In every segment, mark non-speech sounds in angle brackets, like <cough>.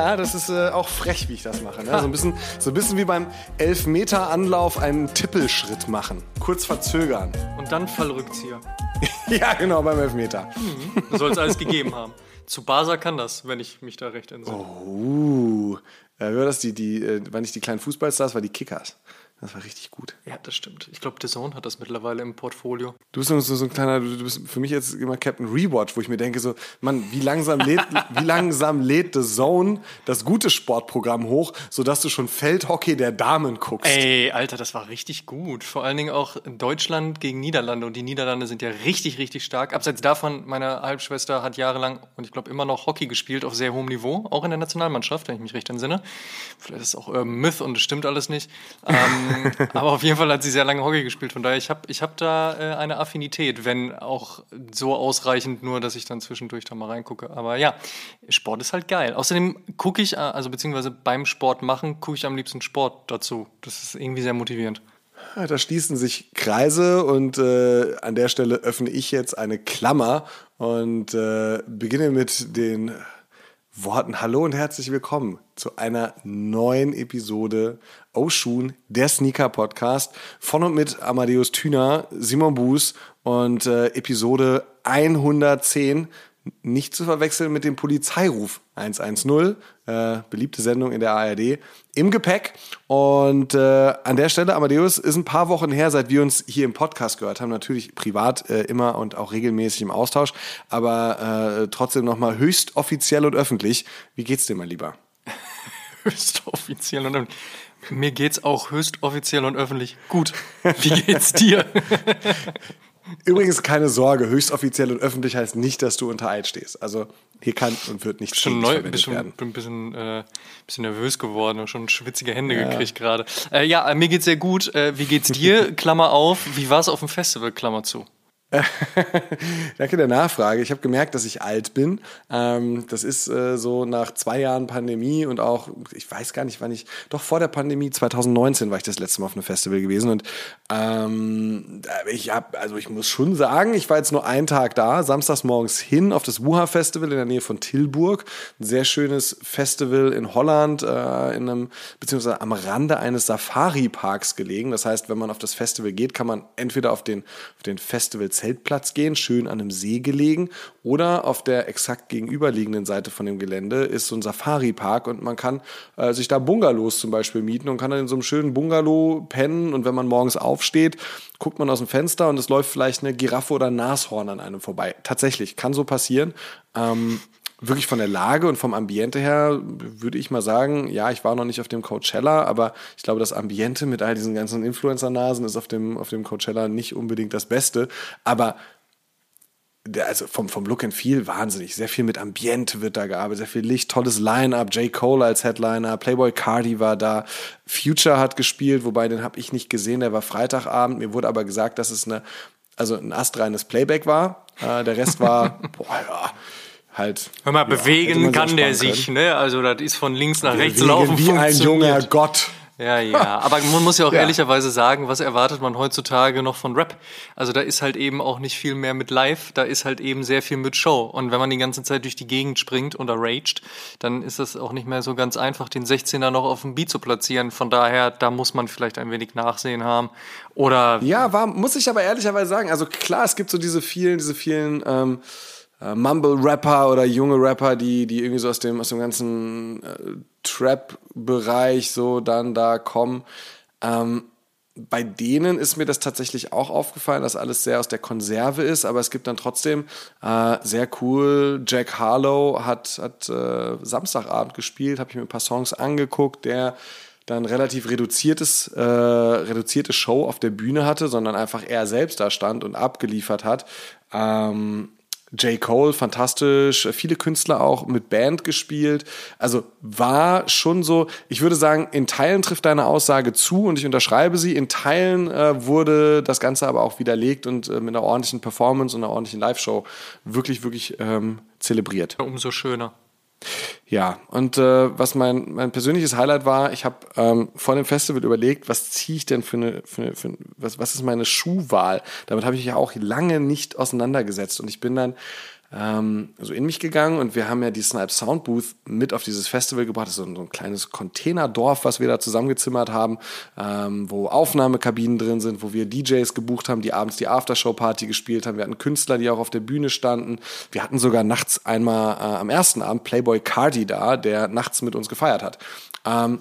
Ja, das ist äh, auch frech, wie ich das mache. Ne? So, ein bisschen, so ein bisschen wie beim Elfmeter-Anlauf einen Tippelschritt machen. Kurz verzögern. Und dann Fallrückzieher. <laughs> ja, genau, beim Elfmeter. Mhm. Soll es alles gegeben haben. Zu Basa kann das, wenn ich mich da recht entsinne. Oh, äh, war das die, die, äh, war nicht die kleinen Fußballstars, war die Kickers. Das war richtig gut. Ja, das stimmt. Ich glaube, The Zone hat das mittlerweile im Portfolio. Du bist so, so ein kleiner, du bist für mich jetzt immer Captain Rewatch, wo ich mir denke, so, Mann, wie langsam lädt, <laughs> wie langsam lädt The Zone das gute Sportprogramm hoch, sodass du schon Feldhockey der Damen guckst. Ey, Alter, das war richtig gut. Vor allen Dingen auch Deutschland gegen Niederlande. Und die Niederlande sind ja richtig, richtig stark. Abseits davon, meine Halbschwester hat jahrelang und ich glaube immer noch Hockey gespielt auf sehr hohem Niveau, auch in der Nationalmannschaft, wenn ich mich recht entsinne. Vielleicht ist es auch Urban Myth und es stimmt alles nicht. Ähm, <laughs> aber auf jeden Fall hat sie sehr lange Hockey gespielt. Von daher, ich habe ich hab da äh, eine Affinität, wenn auch so ausreichend nur, dass ich dann zwischendurch da mal reingucke. Aber ja, Sport ist halt geil. Außerdem gucke ich, äh, also beziehungsweise beim Sport machen, gucke ich am liebsten Sport dazu. Das ist irgendwie sehr motivierend. Da schließen sich Kreise und äh, an der Stelle öffne ich jetzt eine Klammer und äh, beginne mit den Worten Hallo und herzlich willkommen zu einer neuen Episode Oshun, der Sneaker Podcast von und mit Amadeus Thüner, Simon Buß und äh, Episode 110 nicht zu verwechseln mit dem Polizeiruf 110, äh, beliebte Sendung in der ARD, im Gepäck. Und äh, an der Stelle, Amadeus, ist ein paar Wochen her, seit wir uns hier im Podcast gehört haben. Natürlich privat äh, immer und auch regelmäßig im Austausch, aber äh, trotzdem nochmal höchst offiziell und öffentlich. Wie geht's dir, mein Lieber? <laughs> höchst offiziell und öffentlich. Mir geht's auch höchst offiziell und öffentlich gut. Wie geht's dir? <laughs> Übrigens keine Sorge, höchstoffiziell und öffentlich heißt nicht, dass du unter Eid stehst. Also hier kann und wird nicht schon neu, bin schon, werden. bin ein bisschen, äh, bisschen nervös geworden und schon schwitzige Hände ja. gekriegt gerade. Äh, ja, mir geht's sehr gut. Äh, wie geht's dir? <laughs> Klammer auf. Wie war's auf dem Festival? Klammer zu. <laughs> Danke der Nachfrage. Ich habe gemerkt, dass ich alt bin. Ähm, das ist äh, so nach zwei Jahren Pandemie und auch, ich weiß gar nicht, wann ich, doch vor der Pandemie, 2019 war ich das letzte Mal auf einem Festival gewesen und ähm, ich habe, also ich muss schon sagen, ich war jetzt nur einen Tag da, samstags morgens hin auf das Wuha Festival in der Nähe von Tilburg. Ein sehr schönes Festival in Holland, äh, in einem, beziehungsweise am Rande eines Safari-Parks gelegen. Das heißt, wenn man auf das Festival geht, kann man entweder auf den, auf den Festival Zeltplatz gehen, schön an einem See gelegen, oder auf der exakt gegenüberliegenden Seite von dem Gelände ist so ein Safari-Park und man kann äh, sich da Bungalows zum Beispiel mieten und kann dann in so einem schönen Bungalow pennen und wenn man morgens aufsteht, guckt man aus dem Fenster und es läuft vielleicht eine Giraffe oder ein Nashorn an einem vorbei. Tatsächlich, kann so passieren. Ähm, wirklich von der Lage und vom Ambiente her würde ich mal sagen, ja, ich war noch nicht auf dem Coachella, aber ich glaube, das Ambiente mit all diesen ganzen Influencer-Nasen ist auf dem, auf dem Coachella nicht unbedingt das Beste. Aber also vom, vom Look and Feel wahnsinnig. Sehr viel mit Ambiente wird da gearbeitet, sehr viel Licht, tolles Line-Up, J. Cole als Headliner, Playboy Cardi war da, Future hat gespielt, wobei den habe ich nicht gesehen, der war Freitagabend. Mir wurde aber gesagt, dass es eine, also ein astreines Playback war. Äh, der Rest war, <laughs> boah, ja, halt. Hör mal, bewegen kann der sich, ne? Also das ist von links nach rechts laufen. Wie ein junger Gott. Ja, ja. <laughs> Aber man muss ja auch ja. ehrlicherweise sagen, was erwartet man heutzutage noch von Rap? Also da ist halt eben auch nicht viel mehr mit Live, da ist halt eben sehr viel mit Show. Und wenn man die ganze Zeit durch die Gegend springt oder raged, dann ist das auch nicht mehr so ganz einfach, den 16er noch auf dem Beat zu platzieren. Von daher, da muss man vielleicht ein wenig Nachsehen haben. Oder. Ja, war, muss ich aber ehrlicherweise sagen. Also klar, es gibt so diese vielen, diese vielen, ähm, äh, Mumble-Rapper oder junge Rapper, die, die irgendwie so aus dem, aus dem ganzen äh, Trap-Bereich so dann da kommen. Ähm, bei denen ist mir das tatsächlich auch aufgefallen, dass alles sehr aus der Konserve ist, aber es gibt dann trotzdem äh, sehr cool. Jack Harlow hat, hat äh, Samstagabend gespielt, habe ich mir ein paar Songs angeguckt, der dann relativ reduziertes, äh, reduzierte Show auf der Bühne hatte, sondern einfach er selbst da stand und abgeliefert hat. Ähm, J. Cole, fantastisch, viele Künstler auch mit Band gespielt. Also war schon so, ich würde sagen, in Teilen trifft deine Aussage zu und ich unterschreibe sie. In Teilen äh, wurde das Ganze aber auch widerlegt und äh, mit einer ordentlichen Performance und einer ordentlichen Live-Show wirklich, wirklich ähm, zelebriert. Umso schöner. Ja, und äh, was mein, mein persönliches Highlight war, ich habe ähm, vor dem Festival überlegt, was ziehe ich denn für eine, für eine, für eine was, was ist meine Schuhwahl? Damit habe ich mich ja auch lange nicht auseinandergesetzt. Und ich bin dann ähm, so in mich gegangen und wir haben ja die Snipe Sound Booth mit auf dieses Festival gebracht. Das ist so ein, so ein kleines Containerdorf, was wir da zusammengezimmert haben, ähm, wo Aufnahmekabinen drin sind, wo wir DJs gebucht haben, die abends die Aftershow-Party gespielt haben. Wir hatten Künstler, die auch auf der Bühne standen. Wir hatten sogar nachts einmal äh, am ersten Abend Playboy Cardi da, der nachts mit uns gefeiert hat. Ähm,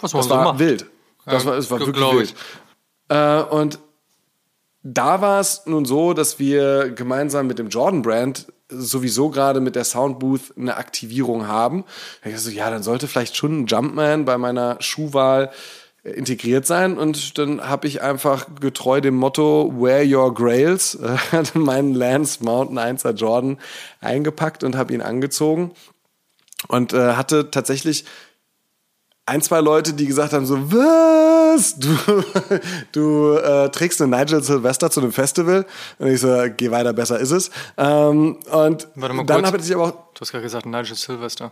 Was das war macht. wild. Das war, es war wirklich ich. wild. Äh, und da war es nun so, dass wir gemeinsam mit dem Jordan Brand sowieso gerade mit der Soundbooth eine Aktivierung haben. Da ich so, ja, dann sollte vielleicht schon ein Jumpman bei meiner Schuhwahl äh, integriert sein und dann habe ich einfach getreu dem Motto Wear Your Grails <laughs> äh, meinen Lance Mountain 1er Jordan eingepackt und habe ihn angezogen und äh, hatte tatsächlich ein, zwei Leute, die gesagt haben so, was? Du, <laughs> du äh, trägst eine Nigel Sylvester zu einem Festival? Und ich so, geh weiter, besser ist es. Ähm, und dann habe ich aber auch, Du hast gerade gesagt, Nigel Sylvester.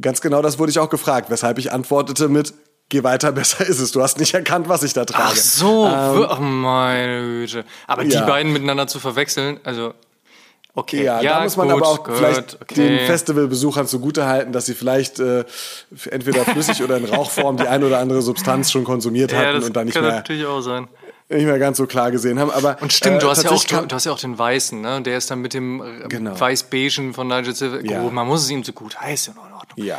ganz genau das wurde ich auch gefragt, weshalb ich antwortete mit, geh weiter, <laughs> besser ist es. Du hast nicht erkannt, was ich da trage. Ach so, wir- ach meine Güte. Aber die Ähm, ja. beiden miteinander zu verwechseln, also okay. Ja, da muss man gut, aber auch gut, vielleicht okay. den Festivalbesuchern zugutehalten, dass sie vielleicht äh, entweder flüssig oder in Rauchform die eine oder andere Substanz schon konsumiert Ja, hatten das und dann nicht kann mehr, natürlich auch sein. nicht mehr ganz so klar gesehen haben. Aber, Und stimmt, äh, du, hast ja auch, du, hast ja auch den Weißen, ne? Der ist dann mit dem äh, Genau. Weiß-Beigen von Nigel Sylvester. Ja. Gut, man muss es ihm so gut heißen, in Ordnung. Ja.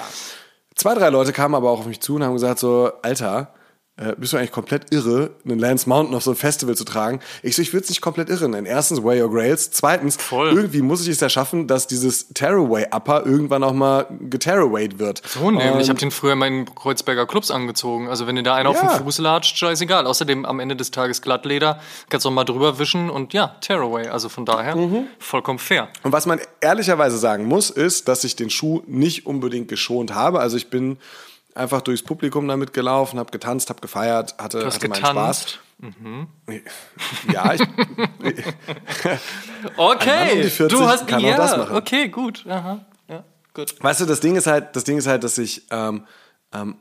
Zwei, drei Leute kamen aber auch auf mich zu und haben gesagt so, Alter, äh, bist du eigentlich komplett irre, einen Lance Mountain auf so ein Festival zu tragen? Ich so, ich würde es nicht komplett irre nennen. Erstens, Wear Your Grails. Zweitens, Voll. irgendwie muss ich es ja schaffen, dass dieses Tearaway-Upper irgendwann auch mal getearawayed wird. So nämlich. Ich habe den früher in meinen Kreuzberger Clubs angezogen. Also wenn dir da einer auf Ja. den Fuß latscht, scheißegal. Außerdem am Ende des Tages Glattleder, kannst du auch mal drüber wischen und ja, Tearaway. Also von daher Mhm. vollkommen fair. Und was man ehrlicherweise sagen muss, ist, dass ich den Schuh nicht unbedingt geschont habe. Also ich bin einfach durchs Publikum damit gelaufen, habe getanzt, habe gefeiert, hatte, hatte meinen Spaß. getanzt? Ja, ich, <laughs> Okay, um die 40 du hast kann ja, das machen. okay, gut. Aha, ja, gut. Weißt du, das Ding ist halt, das Ding ist halt, dass ich ähm, ähm,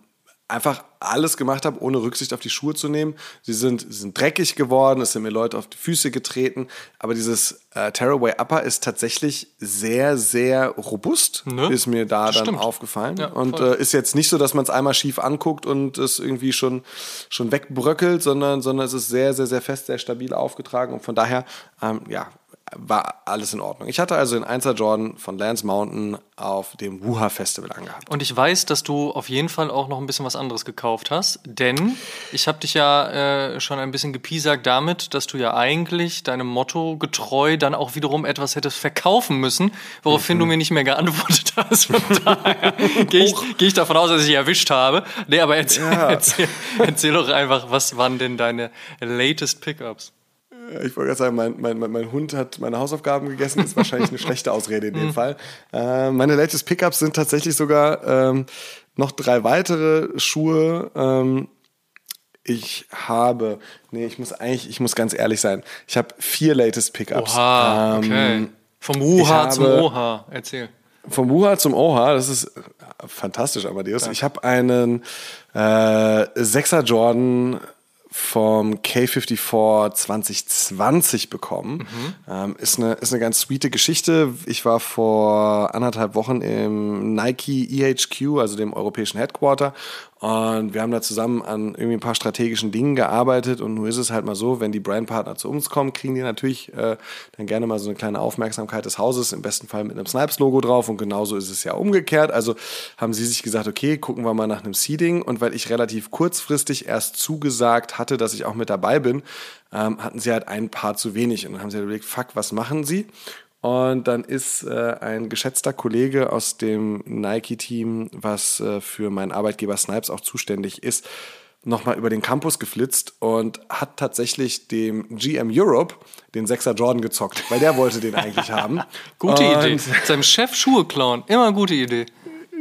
einfach alles gemacht habe, ohne Rücksicht auf die Schuhe zu nehmen. Sie sind, sie sind dreckig geworden, es sind mir Leute auf die Füße getreten, aber dieses äh, Tearaway Upper ist tatsächlich sehr, sehr robust, Ne? ist mir da dann Stimmt. aufgefallen. Ja, und äh, ist jetzt nicht so, dass man es einmal schief anguckt und es irgendwie schon, schon wegbröckelt, sondern, sondern es ist sehr, sehr, sehr fest, sehr stabil aufgetragen und von daher, ähm, ja, war alles in Ordnung. Ich hatte also den 1er Jordan von Lance Mountain auf dem Wuha Festival angehabt. Und ich weiß, dass du auf jeden Fall auch noch ein bisschen was anderes gekauft hast, denn ich habe dich ja äh, schon ein bisschen gepiesagt damit, dass du ja eigentlich deinem Motto getreu dann auch wiederum etwas hättest verkaufen müssen, woraufhin Mhm. du mir nicht mehr geantwortet hast. Von daher gehe ich, geh ich davon aus, dass ich dich erwischt habe. Nee, aber erzähl, erzähl, erzähl doch einfach, was waren denn deine latest Pickups? Ich wollte gerade sagen, mein, mein, mein, Hund hat meine Hausaufgaben gegessen. ist wahrscheinlich eine <laughs> schlechte Ausrede in dem Fall. Äh, meine latest Pickups sind tatsächlich sogar ähm, noch drei weitere Schuhe. Ähm, ich habe, nee, ich muss eigentlich, ich muss ganz ehrlich sein. Ich habe vier latest Pickups. Oha, okay. Ähm, Vom Wuha ich zum Oha. Erzähl. Vom Wuha zum Oha, das ist äh, fantastisch, Amadeus. Ich habe einen äh, Sechser Jordan vom K54 2020 bekommen. Ähm, ist, eine, ist eine ganz sweete Geschichte. Ich war vor anderthalb Wochen im Nike EHQ, also dem europäischen Headquarter. Und wir haben da zusammen an irgendwie ein paar strategischen Dingen gearbeitet. Und nun ist es halt mal so, wenn die Brandpartner zu uns kommen, kriegen die natürlich äh, dann gerne mal so eine kleine Aufmerksamkeit des Hauses, im besten Fall mit einem Snipes-Logo drauf. Und genauso ist es ja umgekehrt. Also haben sie sich gesagt, okay, gucken wir mal nach einem Seeding. Und weil ich relativ kurzfristig erst zugesagt hatte, dass ich auch mit dabei bin, ähm, hatten sie halt ein paar zu wenig. Und dann haben sie halt überlegt, fuck, was machen sie? Und dann ist äh, ein geschätzter Kollege aus dem Nike-Team, was äh, für meinen Arbeitgeber Snipes auch zuständig ist, nochmal über den Campus geflitzt und hat tatsächlich dem GM Europe den Sechser Jordan gezockt, weil der wollte den eigentlich haben. <laughs> Gute und Idee. Seinem Chef Schuhe klauen. Immer gute Idee.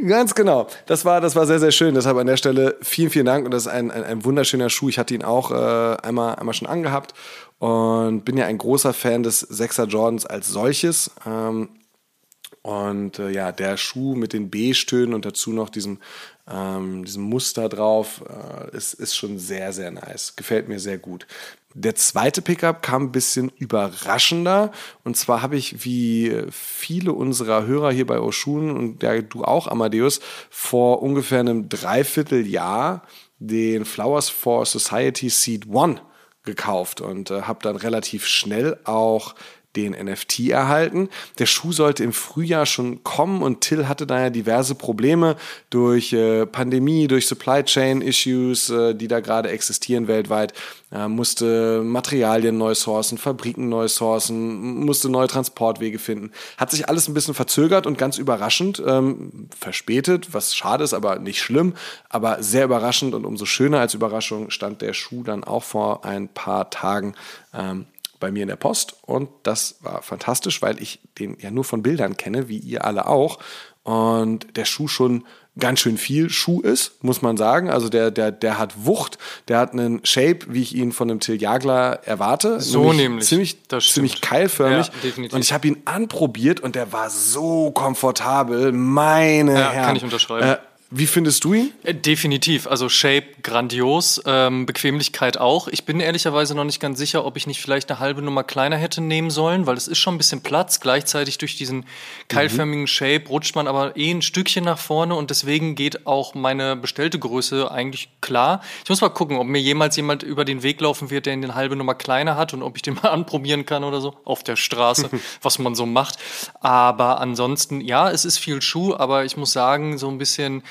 Ganz genau. Das war, das war sehr, sehr schön. Deshalb an der Stelle vielen, vielen Dank. Und das ist ein, ein, ein wunderschöner Schuh. Ich hatte ihn auch äh, einmal, einmal schon angehabt und bin ja ein großer Fan des Sechser Jordans als solches. Ähm, und äh, ja, der Schuh mit den B-Stönen und dazu noch diesem ähm, diesem Muster drauf, äh, ist, ist schon sehr, sehr nice. Gefällt mir sehr gut. Der zweite Pickup kam ein bisschen überraschender. Und zwar habe ich, wie viele unserer Hörer hier bei Oshun und ja, du auch, Amadeus, vor ungefähr einem Dreivierteljahr den Flowers for Society Seed One gekauft und äh, habe dann relativ schnell auch den NFT erhalten. Der Schuh sollte im Frühjahr schon kommen und Till hatte da ja diverse Probleme durch äh, Pandemie, durch Supply Chain Issues, äh, die da gerade existieren weltweit. Er musste Materialien neu sourcen, Fabriken neu sourcen, musste neue Transportwege finden. Hat sich alles ein bisschen verzögert und ganz überraschend, ähm, verspätet, was schade ist, aber nicht schlimm, aber sehr überraschend und umso schöner als Überraschung stand der Schuh dann auch vor ein paar Tagen ähm, bei mir in der Post und das war fantastisch, weil ich den ja nur von Bildern kenne, wie ihr alle auch. Und der Schuh schon ganz schön viel Schuh ist, muss man sagen. Also der, der, der hat Wucht, der hat einen Shape, wie ich ihn von einem Till Jagler erwarte. So nämlich. nämlich. Ziemlich, ziemlich keilförmig. Ja, und ich habe ihn anprobiert und der war so komfortabel. Meine ja, Herren. Kann ich unterschreiben. Äh, wie findest du ihn? Äh, definitiv. Also Shape grandios, ähm, Bequemlichkeit auch. Ich bin ehrlicherweise noch nicht ganz sicher, ob ich nicht vielleicht eine halbe Nummer kleiner hätte nehmen sollen, weil es ist schon ein bisschen Platz. Gleichzeitig durch diesen keilförmigen. Shape rutscht man aber eh ein Stückchen nach vorne und deswegen geht auch meine bestellte Größe eigentlich klar. Ich muss mal gucken, ob mir jemals jemand über den Weg laufen wird, der ihn eine halbe Nummer kleiner hat und ob ich den mal <laughs> anprobieren kann oder so auf der Straße, <laughs> was man so macht. Aber ansonsten, ja, es ist viel Schuh, aber ich muss sagen, so ein bisschen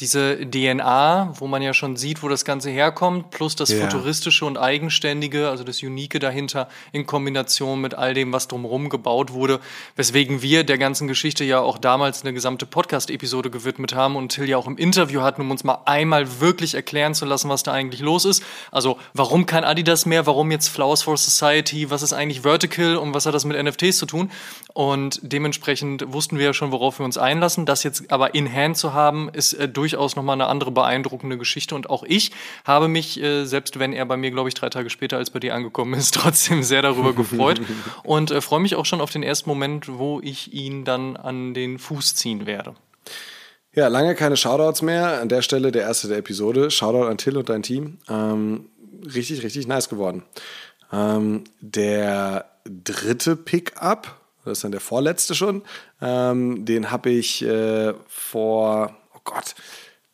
diese DNA, wo man ja schon sieht, wo das Ganze herkommt, plus das yeah. futuristische und eigenständige, also das Unique dahinter in Kombination mit all dem, was drumherum gebaut wurde, weswegen wir der ganzen Geschichte ja auch damals eine gesamte Podcast-Episode gewidmet haben und Till ja auch im Interview hatten, um uns mal einmal wirklich erklären zu lassen, was da eigentlich los ist. Also warum kein Adidas mehr, warum jetzt Flowers for Society, was ist eigentlich Vertical und was hat das mit NFTs zu tun? Und dementsprechend wussten wir ja schon, worauf wir uns einlassen. Das jetzt aber in Hand zu haben, ist äh, durchaus nochmal eine andere beeindruckende Geschichte. Und auch ich habe mich, äh, selbst wenn er bei mir, glaube ich, drei Tage später als bei dir angekommen ist, <laughs> trotzdem sehr darüber gefreut und äh, freue mich auch schon auf den ersten Moment, wo ich ihn dann an den Fuß ziehen werde. Ja, lange keine Shoutouts mehr. An der Stelle der erste der Episode. Shoutout an Till und dein Team. Ähm, richtig, richtig nice geworden. Ähm, der dritte Pickup, das ist dann der vorletzte schon, ähm, den habe ich äh, vor Gott,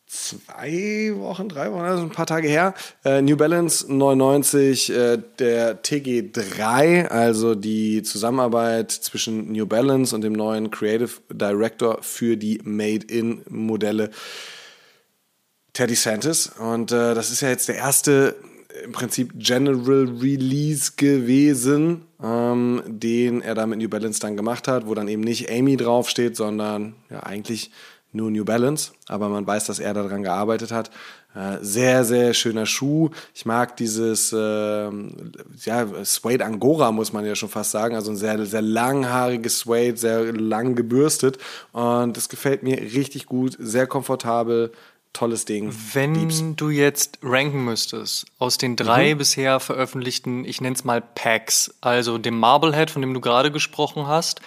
zwei Wochen, drei Wochen, also ein paar Tage her. Äh, New Balance 99, äh, der TG3, also die Zusammenarbeit zwischen New Balance und dem neuen Creative Director für die Made-in-Modelle Teddy Santis. Und äh, das ist ja jetzt der erste im Prinzip General Release gewesen, ähm, den er da mit New Balance dann gemacht hat, wo dann eben nicht Amy draufsteht, sondern ja eigentlich nur New Balance, aber man weiß, dass er daran gearbeitet hat. Äh, sehr, sehr schöner Schuh. Ich mag dieses äh, ja, Suede Angora, muss man ja schon fast sagen. Also ein sehr, sehr langhaariges Suede, sehr lang gebürstet. Und das gefällt mir richtig gut, sehr komfortabel. Tolles Ding. Wenn Lieb's. du jetzt ranken müsstest aus den drei mhm. bisher veröffentlichten, ich nenne es mal Packs, also dem Marblehead, von dem du gerade gesprochen hast,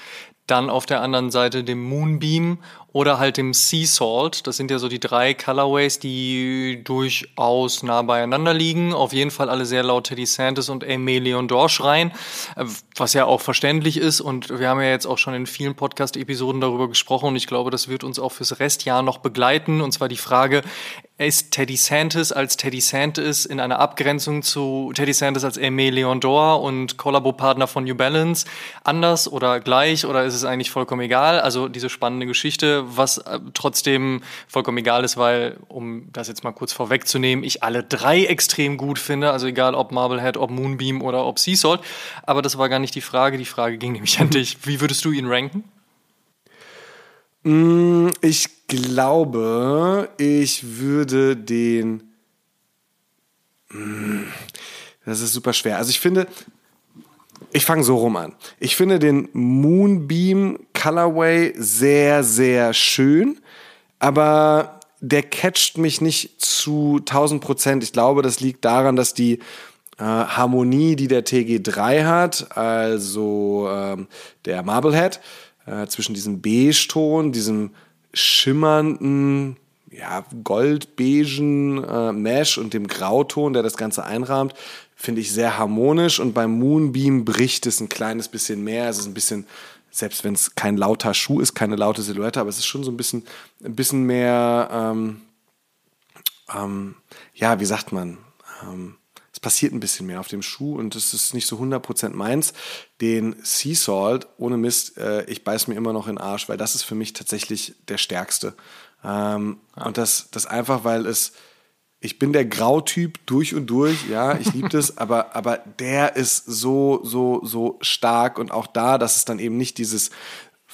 dann auf der anderen Seite dem Moonbeam oder halt dem Sea Salt. Das sind ja so die drei Colorways, die durchaus nah beieinander liegen. Auf jeden Fall alle sehr laut Teddy Santis und Aimé Leon Dor schreien, äh, was ja auch verständlich ist. Und wir haben ja jetzt auch schon in vielen Podcast-Episoden darüber gesprochen und ich glaube, das wird uns auch fürs Restjahr noch begleiten. Und zwar die Frage, ist Teddy Santis als Teddy Santis in einer Abgrenzung zu Teddy Santis als Aimé Leon Dor und Kollabopartner von New Balance anders oder gleich oder ist es eigentlich vollkommen egal? Also diese spannende Geschichte, was äh, trotzdem vollkommen egal ist, weil, um das jetzt mal kurz vorwegzunehmen, ich alle drei extrem gut finde, also egal ob Marblehead, ob Moonbeam oder ob Sea Salt. Aber das war gar nicht die Frage, die Frage ging nämlich an dich. Wie würdest du ihn ranken? Mm, ich glaube, ich würde den. Mm, das ist super schwer. Also ich finde, ich fange so rum an. Ich finde den Moonbeam Colorway sehr, sehr schön, aber der catcht mich nicht zu 1000 Prozent. Ich glaube, das liegt daran, dass die äh, Harmonie, die der TG3 hat, also ähm, der Marblehead, äh, zwischen diesem Beige-Ton, diesem schimmernden, ja, goldbeigen äh, Mesh und dem Grauton, der das Ganze einrahmt, finde ich sehr harmonisch. Und beim Moonbeam bricht es ein kleines bisschen mehr. Es ist ein bisschen, selbst wenn es kein lauter Schuh ist, keine laute Silhouette, aber es ist schon so ein bisschen, ein bisschen mehr, ähm, ähm, ja, wie sagt man, ähm, es passiert ein bisschen mehr auf dem Schuh und es ist nicht so 100% meins. Den Sea Salt, ohne Mist, äh, ich beiß mir immer noch in den Arsch, weil das ist für mich tatsächlich der stärkste. Ähm, ja. Und das, das einfach, weil es, ich bin der Grautyp durch und durch, ja, ich liebe <laughs> das, aber, aber der ist so, so, so stark und auch da, dass es dann eben nicht dieses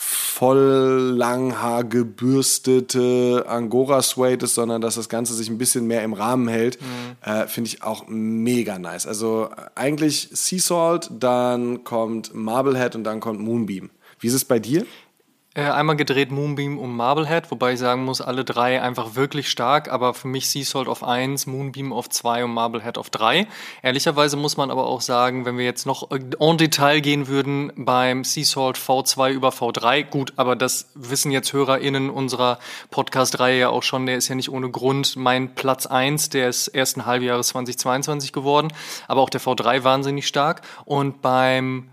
voll langhaar gebürstete Angora Suede ist, sondern dass das Ganze sich ein bisschen mehr im Rahmen hält, mhm. äh, finde ich auch mega nice. Also eigentlich Sea Salt, dann kommt Marblehead und dann kommt Moonbeam. Wie ist es bei dir? Äh, einmal gedreht Moonbeam und Marblehead, wobei ich sagen muss, alle drei einfach wirklich stark, aber für mich Sea Salt auf 1, Moonbeam auf 2 und Marblehead auf 3. Ehrlicherweise muss man aber auch sagen, wenn wir jetzt noch en Detail gehen würden beim Sea Salt V2 über V3, gut, aber das wissen jetzt HörerInnen unserer Podcast-Reihe ja auch schon, der ist ja nicht ohne Grund mein Platz 1 des ersten Halbjahres 2022 geworden, aber auch der V3 wahnsinnig stark und beim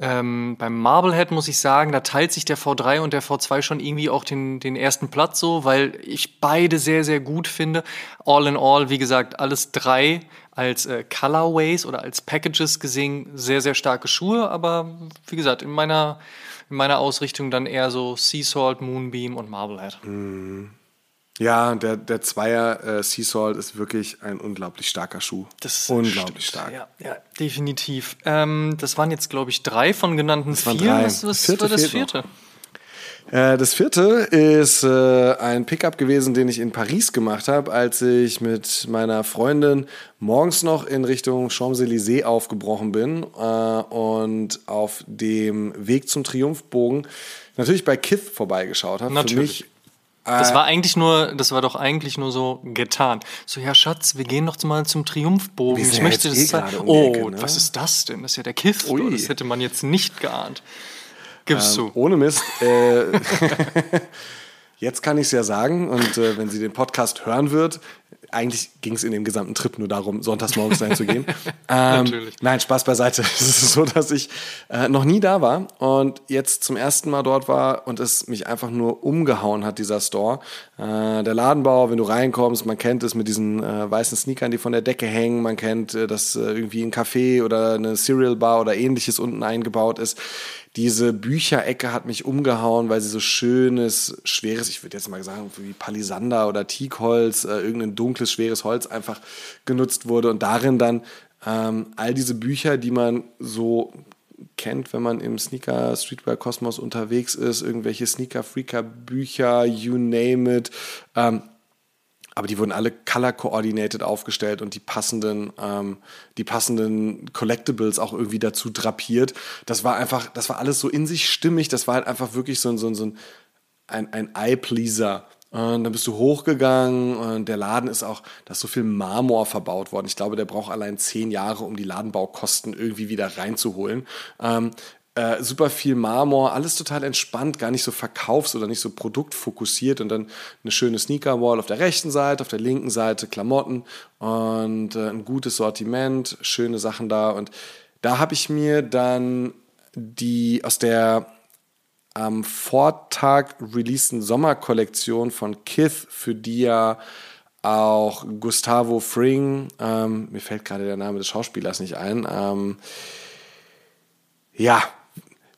ähm, beim Marblehead muss ich sagen, da teilt sich der V3 und der V2 schon irgendwie auch den, den ersten Platz so, weil ich beide sehr, sehr gut finde. All in all, wie gesagt, alles drei als äh, Colorways oder als Packages gesehen sehr, sehr starke Schuhe, aber wie gesagt, in meiner, in meiner Ausrichtung dann eher so Sea Salt, Moonbeam und Marblehead. Mhm. Ja, der, der Zweier äh, Sea Salt ist wirklich ein unglaublich starker Schuh. Das ist unglaublich stimmt. stark. Ja, ja definitiv. Ähm, das waren jetzt, glaube ich, drei von genannten das vier. Was, was vierte war das vierte? Äh, das vierte ist äh, ein Pickup gewesen, den ich in Paris gemacht habe, als ich mit meiner Freundin morgens noch in Richtung Champs-Élysées aufgebrochen bin äh, und auf dem Weg zum Triumphbogen natürlich bei Kith vorbeigeschaut habe. Für mich das äh, war eigentlich nur, das war doch eigentlich nur so getan. So, ja, Schatz, wir gehen doch mal zum Triumphbogen. Ich möchte das eh zeigen. Um oh, Ecke, ne? was ist das denn? Das ist ja der Kiff. Das hätte man jetzt nicht geahnt. Gibst ähm, du. Ohne Mist. <laughs> Äh, <laughs> jetzt kann ich es ja sagen und äh, wenn sie den Podcast hören wird, eigentlich ging es in dem gesamten Trip nur darum, sonntags morgens dahin zu gehen. <laughs> ähm, Natürlich. Nein, Spaß beiseite. <laughs> Es ist so, dass ich äh, noch nie da war und jetzt zum ersten Mal dort war und es mich einfach nur umgehauen hat, dieser Store. Äh, der Ladenbau, wenn du reinkommst, man kennt es mit diesen äh, weißen Sneakern, die von der Decke hängen. Man kennt, äh, dass äh, irgendwie ein Café oder eine Cereal Bar oder ähnliches unten eingebaut ist diese Bücherecke hat mich umgehauen, weil sie so schönes, schweres, ich würde jetzt mal sagen, wie Palisander oder Teakholz, äh, irgendein dunkles, schweres Holz einfach genutzt wurde. Und darin dann ähm, all diese Bücher, die man so kennt, wenn man im Sneaker Streetwear Kosmos unterwegs ist, irgendwelche Sneaker Freaker Bücher, you name it, ähm, aber die wurden alle color-coordinated aufgestellt und die passenden, ähm, die passenden Collectibles auch irgendwie dazu drapiert. Das war einfach, das war alles so in sich stimmig. Das war halt einfach wirklich so, so, so ein, ein Eye-Pleaser. Und dann bist du hochgegangen und der Laden ist auch, da ist so viel Marmor verbaut worden. Ich glaube, der braucht allein zehn Jahre, um die Ladenbaukosten irgendwie wieder reinzuholen. Ähm, äh, super viel Marmor, alles total entspannt, gar nicht so verkaufs- oder nicht so produktfokussiert und dann eine schöne Sneaker-Wall auf der rechten Seite, auf der linken Seite Klamotten und äh, ein gutes Sortiment, schöne Sachen da und da habe ich mir dann die aus der am Vortag releaseden Sommerkollektion von Kith, für die ja auch Gustavo Fring, ähm, mir fällt gerade der Name des Schauspielers nicht ein, ähm, ja,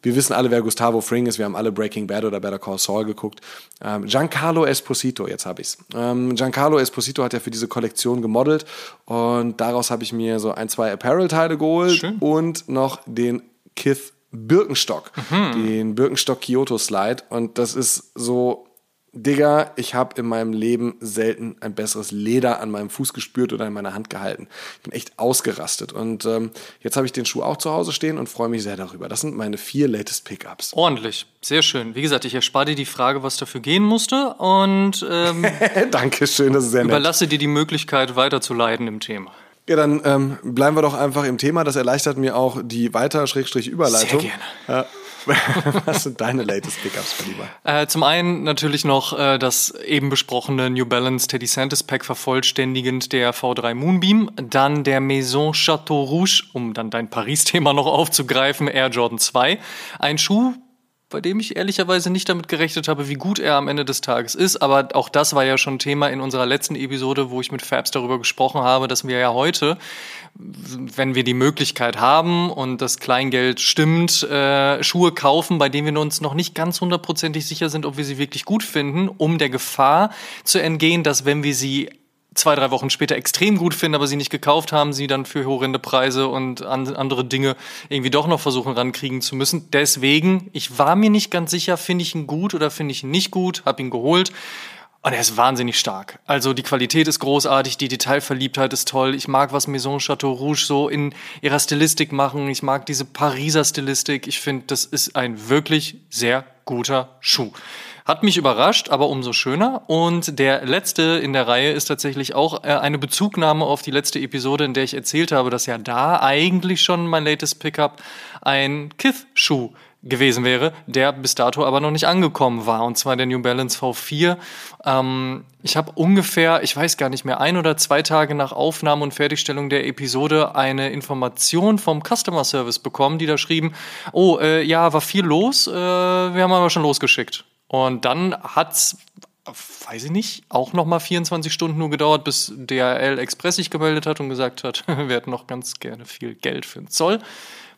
wir wissen alle, wer Gustavo Fring ist. Wir haben alle Breaking Bad oder Better Call Saul geguckt. Ähm, Giancarlo Esposito, jetzt habe ich's. Ähm, Giancarlo Esposito hat ja für diese Kollektion gemodelt und daraus habe ich mir so ein, zwei Apparel-Teile geholt Schön. und noch den Kith Birkenstock, mhm. den Birkenstock Kyoto Slide und das ist so Digga, ich habe in meinem Leben selten ein besseres Leder an meinem Fuß gespürt oder in meiner Hand gehalten. Ich bin echt ausgerastet. Und ähm, jetzt habe ich den Schuh auch zu Hause stehen und freue mich sehr darüber. Das sind meine vier latest Pickups. Ordentlich, sehr schön. Wie gesagt, ich erspare dir die Frage, was dafür gehen musste. Und ähm, <laughs> Dankeschön, das ist sehr nett. Überlasse dir die Möglichkeit, weiterzuleiten im Thema. Ja, dann ähm, bleiben wir doch einfach im Thema. Das erleichtert mir auch die Weiter-Überleitung. Sehr gerne. Ja. <laughs> Was sind deine latest Pickups, mein Lieber? Äh, zum einen natürlich noch äh, das eben besprochene New Balance Teddy Santis Pack vervollständigend der V3 Moonbeam. Dann der Maison Chateau Rouge, um dann dein Paris-Thema noch aufzugreifen, Air Jordan 2. Ein Schuh, bei dem ich ehrlicherweise nicht damit gerechnet habe, wie gut er am Ende des Tages ist. Aber auch das war ja schon Thema in unserer letzten Episode, wo ich mit Fabs darüber gesprochen habe, dass wir ja heute, wenn wir die Möglichkeit haben und das Kleingeld stimmt, äh, Schuhe kaufen, bei denen wir uns noch nicht ganz hundertprozentig sicher sind, ob wir sie wirklich gut finden, um der Gefahr zu entgehen, dass wenn wir sie zwei, drei Wochen später extrem gut finden, aber sie nicht gekauft haben, sie dann für horrende Preise und an, andere Dinge irgendwie doch noch versuchen rankriegen zu müssen. Deswegen, ich war mir nicht ganz sicher, finde ich ihn gut oder finde ich ihn nicht gut, habe ihn geholt. Und er ist wahnsinnig stark. Also die Qualität ist großartig, die Detailverliebtheit ist toll. Ich mag, was Maison Chateau Rouge so in ihrer Stilistik machen. Ich mag diese Pariser Stilistik. Ich finde, das ist ein wirklich sehr guter Schuh. Hat mich überrascht, aber umso schöner. Und der letzte in der Reihe ist tatsächlich auch äh, eine Bezugnahme auf die letzte Episode, in der ich erzählt habe, dass ja da eigentlich schon mein latest Pickup ein Kith-Schuh gewesen wäre, der bis dato aber noch nicht angekommen war, und zwar der New Balance V4. Ähm, ich habe ungefähr, ich weiß gar nicht mehr, ein oder zwei Tage nach Aufnahme und Fertigstellung der Episode eine Information vom Customer Service bekommen, die da schrieben, oh, äh, ja, war viel los, äh, wir haben aber schon losgeschickt. Und dann hat's, weiß ich nicht, auch noch mal 24 Stunden nur gedauert, bis DHL Express sich gemeldet hat und gesagt hat, <laughs> wir hätten noch ganz gerne viel Geld für den Zoll.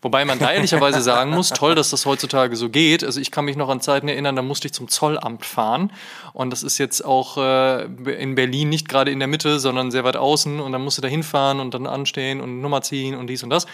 Wobei man da ehrlicherweise sagen muss, toll, dass das heutzutage so geht. Also ich kann mich noch an Zeiten erinnern, da musste ich zum Zollamt fahren. Und das ist jetzt auch äh, in Berlin nicht gerade in der Mitte, sondern sehr weit außen. Und dann musste da hinfahren und dann anstehen und Nummer ziehen und dies und das.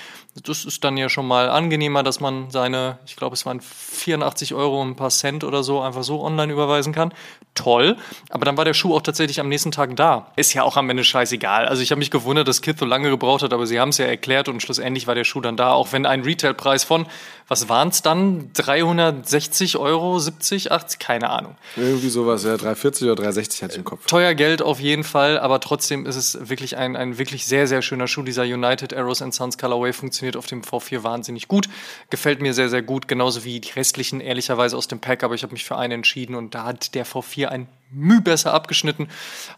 Das ist dann ja schon mal angenehmer, dass man seine, ich glaube, es waren 84 Euro und ein paar Cent oder so einfach so online überweisen kann. Toll. Aber dann war der Schuh auch tatsächlich am nächsten Tag da. Ist ja auch am Ende scheißegal. Also ich habe mich gewundert, dass Kid so lange gebraucht hat, aber sie haben es ja erklärt und schlussendlich war der Schuh dann da, auch wenn ein Retailpreis von, was waren es dann? 360 Euro, 70, 80, keine Ahnung. Irgendwie sowas, ja, 340 oder 360 hatte ich im Kopf. Teuer Geld auf jeden Fall, aber trotzdem ist es wirklich ein, ein wirklich sehr, sehr schöner Schuh. Dieser United Arrows and Sons Colorway funktioniert auf dem V4 wahnsinnig gut. Gefällt mir sehr, sehr gut, genauso wie die restlichen, ehrlicherweise aus dem Pack, aber ich habe mich für einen entschieden und da hat der V4 ein Mühe besser abgeschnitten.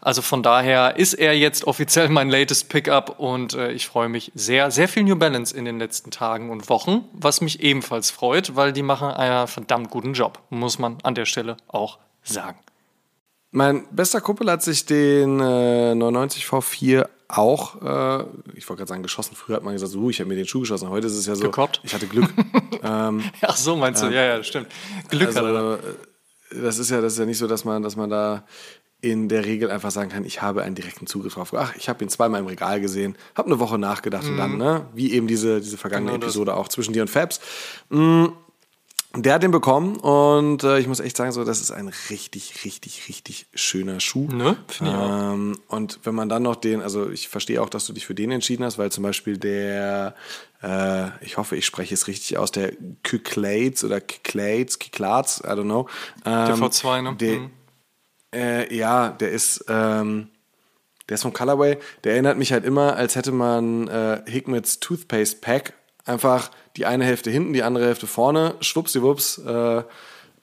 Also von daher ist er jetzt offiziell mein latest Pickup und äh, ich freue mich sehr. Sehr viel New Balance in den letzten Tagen und Wochen, was mich ebenfalls freut, weil die machen einen verdammt guten Job, muss man an der Stelle auch sagen. Mein bester Kumpel hat sich den äh, 99 V4 auch, äh, ich wollte gerade sagen, geschossen. Früher hat man gesagt, so, ich habe mir den Schuh geschossen. Heute ist es ja so, Gekoppt. ich hatte Glück. <laughs> ähm, Ach so, meinst du? ja, ja, stimmt. Glück also, hat er. Das ist ja, das ist ja nicht so, dass man, dass man da in der Regel einfach sagen kann, ich habe einen direkten Zugriff drauf. Ach, ich habe ihn zweimal im Regal gesehen, habe eine Woche nachgedacht und dann, ne, wie eben diese, diese vergangene Mhm. Genau. Episode auch zwischen dir und Fabs. Mm, Der hat den bekommen und äh, ich muss echt sagen, so, das ist ein richtig, richtig, richtig schöner Schuh. Ne? Finde ich auch. Ähm, und wenn man dann noch den, also ich verstehe auch, dass du dich für den entschieden hast, weil zum Beispiel der, äh, ich hoffe, ich spreche es richtig aus, der Kyklades oder Kyklades, Kyklades, I don't know. Ähm, Der V2, ne? Der, Mhm. äh, ja, der ist, ähm, der ist vom Colorway. Der erinnert mich halt immer, als hätte man äh, Hikmets Toothpaste Pack einfach die eine Hälfte hinten, die andere Hälfte vorne, schwuppsiwupps, äh,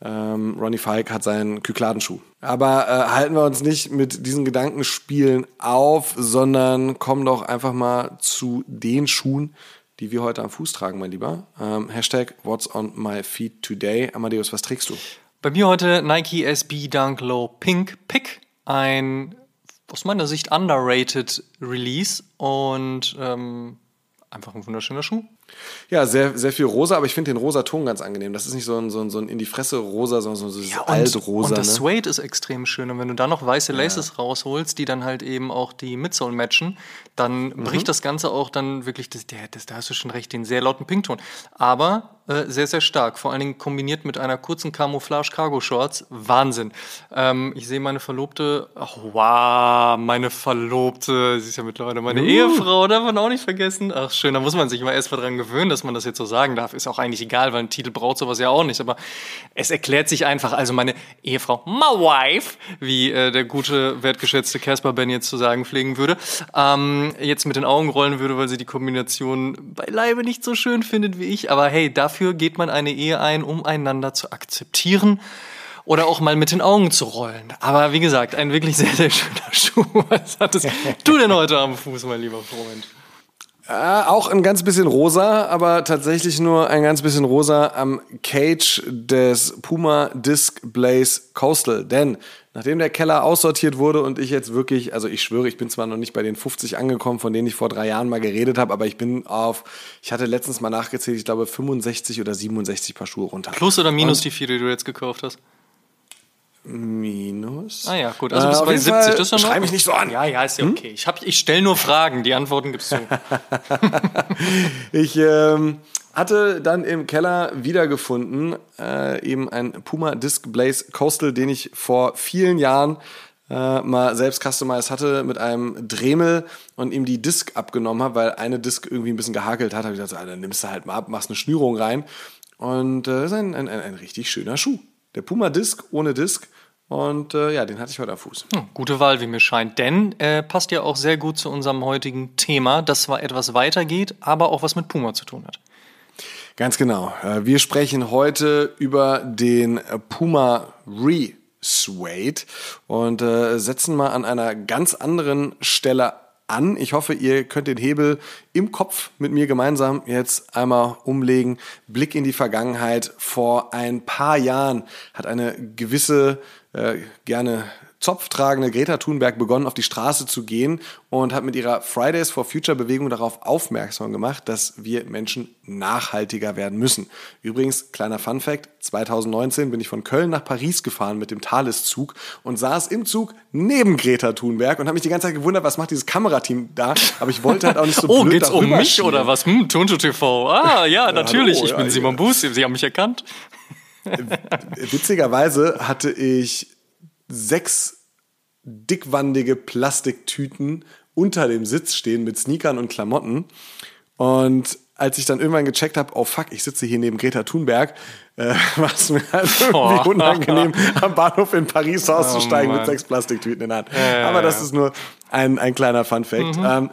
ähm, Ronnie Falk hat seinen Kykladenschuh. Aber äh, halten wir uns nicht mit diesen Gedankenspielen auf, sondern kommen doch einfach mal zu den Schuhen, die wir heute am Fuß tragen, mein Lieber. Ähm, Hashtag What's on my feet today. Amadeus, was trägst du? Bei mir heute Nike SB Dunk Low Pink Pick. Ein aus meiner Sicht underrated Release und ähm, einfach ein wunderschöner Schuh. Ja, sehr, sehr viel rosa, aber ich finde den rosa Ton ganz angenehm. Das ist nicht so ein, so ein, so ein in die Fresse rosa, sondern so dieses und, altrosa. und das ne? Suede ist extrem schön. Und wenn du dann noch weiße Laces rausholst, die dann halt eben auch die Midsole matchen, dann Mhm. bricht das Ganze auch dann wirklich, das, der, das, da hast du schon recht, den sehr lauten Pinkton. Aber äh, sehr, sehr stark. Vor allen Dingen kombiniert mit einer kurzen Camouflage-Cargo-Shorts. Wahnsinn. Ähm, ich sehe meine Verlobte, ach, wow, meine Verlobte, sie ist ja mittlerweile meine Ehefrau, darf man auch nicht vergessen. Ach schön, da muss man sich mal erst mal dran gewöhnen, dass man das jetzt so sagen darf. Ist auch eigentlich egal, weil ein Titel braucht sowas ja auch nicht. Aber es erklärt sich einfach. Also meine Ehefrau, my wife, wie äh, der gute, wertgeschätzte Casper Ben jetzt zu sagen pflegen würde, ähm, jetzt mit den Augen rollen würde, weil sie die Kombination beileibe nicht so schön findet wie ich. Aber hey, dafür geht man eine Ehe ein, um einander zu akzeptieren oder auch mal mit den Augen zu rollen. Aber wie gesagt, ein wirklich sehr, sehr schöner <laughs> Schuh. Was hattest du denn heute am Fuß, mein lieber Freund? Äh, auch ein ganz bisschen rosa, aber tatsächlich nur ein ganz bisschen rosa am Cage des Puma Disc Blaze Coastal. Denn nachdem der Keller aussortiert wurde und ich jetzt wirklich, also ich schwöre, ich bin zwar noch nicht bei den 50 angekommen, von denen ich vor drei Jahren mal geredet habe, aber ich bin auf, ich hatte letztens mal nachgezählt, ich glaube 65 oder 67 Paar Schuhe runter. Plus oder minus und die vier, die du jetzt gekauft hast? Minus. Ah ja, gut. Also bist äh, bei 70. Fall, das ist ja noch. Schreib mich nicht so an. Ja, ja, ist ja hm? okay. Ich, ich stelle nur Fragen. Die Antworten gibst du. <laughs> ich ähm, hatte dann im Keller wiedergefunden äh, eben ein Puma Disc Blaze Coastal, den ich vor vielen Jahren äh, mal selbst customized hatte mit einem Dremel und ihm die Disc abgenommen habe, weil eine Disc irgendwie ein bisschen gehakelt hat. Habe ich gesagt, so, dann nimmst du halt mal ab, machst eine Schnürung rein. Und äh, das ist ein, ein, ein, ein richtig schöner Schuh. Der Puma Disc ohne Disc. Und äh, ja, den hatte ich heute am Fuß. Hm, gute Wahl, wie mir scheint. Denn äh, passt ja auch sehr gut zu unserem heutigen Thema, das zwar etwas weiter geht, aber auch was mit Puma zu tun hat. Ganz genau. Äh, wir sprechen heute über den Puma Re Suede und äh, setzen mal an einer ganz anderen Stelle an. Ich hoffe, ihr könnt den Hebel im Kopf mit mir gemeinsam jetzt einmal umlegen. Blick in die Vergangenheit. Vor ein paar Jahren hat eine gewisse, äh, gerne zopftragende Greta Thunberg begonnen, auf die Straße zu gehen und hat mit ihrer Fridays for Future Bewegung darauf aufmerksam gemacht, dass wir Menschen nachhaltiger werden müssen. Übrigens, kleiner Fun Fact, 2019 bin ich von Köln nach Paris gefahren mit dem Thales-Zug und saß im Zug neben Greta Thunberg und habe mich die ganze Zeit gewundert, was macht dieses Kamerateam da? Aber ich wollte halt auch nicht so <laughs> Oh, geht's um mich stehen. oder was? Hm, Tonto TV. Ah, <laughs> ja, natürlich, ja, hallo, ich bin ja, Simon ja. Buß, Sie haben mich erkannt. Witzigerweise hatte ich sechs dickwandige Plastiktüten unter dem Sitz stehen mit Sneakern und Klamotten. Und als ich dann irgendwann gecheckt habe, oh fuck, ich sitze hier neben Greta Thunberg, äh, <laughs> war es mir halt <laughs> irgendwie oh. unangenehm, am Bahnhof in Paris auszusteigen oh, mit sechs Plastiktüten in der Hand. Ja, Aber das ist nur ein, ein kleiner Fun-Fact. Mhm. Ähm,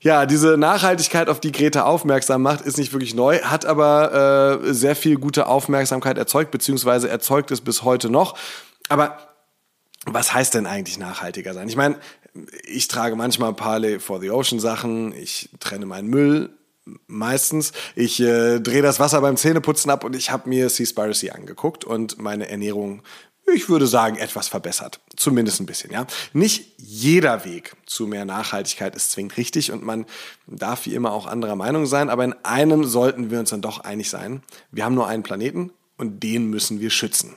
ja, diese Nachhaltigkeit, auf die Greta aufmerksam macht, ist nicht wirklich neu, hat aber äh, sehr viel gute Aufmerksamkeit erzeugt, beziehungsweise erzeugt es bis heute noch. Aber was heißt denn eigentlich nachhaltiger sein? Ich meine, ich trage manchmal Parley for the Ocean Sachen, ich trenne meinen Müll meistens, ich äh, drehe das Wasser beim Zähneputzen ab und ich habe mir Seaspiracy angeguckt und meine Ernährung ich würde sagen, etwas verbessert. Zumindest ein bisschen, ja. Nicht jeder Weg zu mehr Nachhaltigkeit ist zwingend richtig und man darf wie immer auch anderer Meinung sein, aber in einem sollten wir uns dann doch einig sein. Wir haben nur einen Planeten und den müssen wir schützen.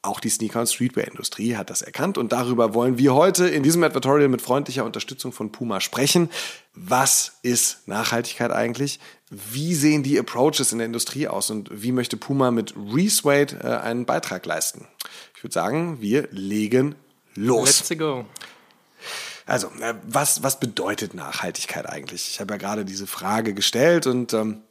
Auch die Sneaker- und Streetwear-Industrie hat das erkannt und darüber wollen wir heute in diesem Advertorial mit freundlicher Unterstützung von Puma sprechen. Was ist Nachhaltigkeit eigentlich? Wie sehen die Approaches in der Industrie aus und wie möchte Puma mit Resuade äh, einen Beitrag leisten? Ich würde sagen, wir legen los. Let's go. Also, äh, was, was bedeutet Nachhaltigkeit eigentlich? Ich habe ja gerade diese Frage gestellt und ähm,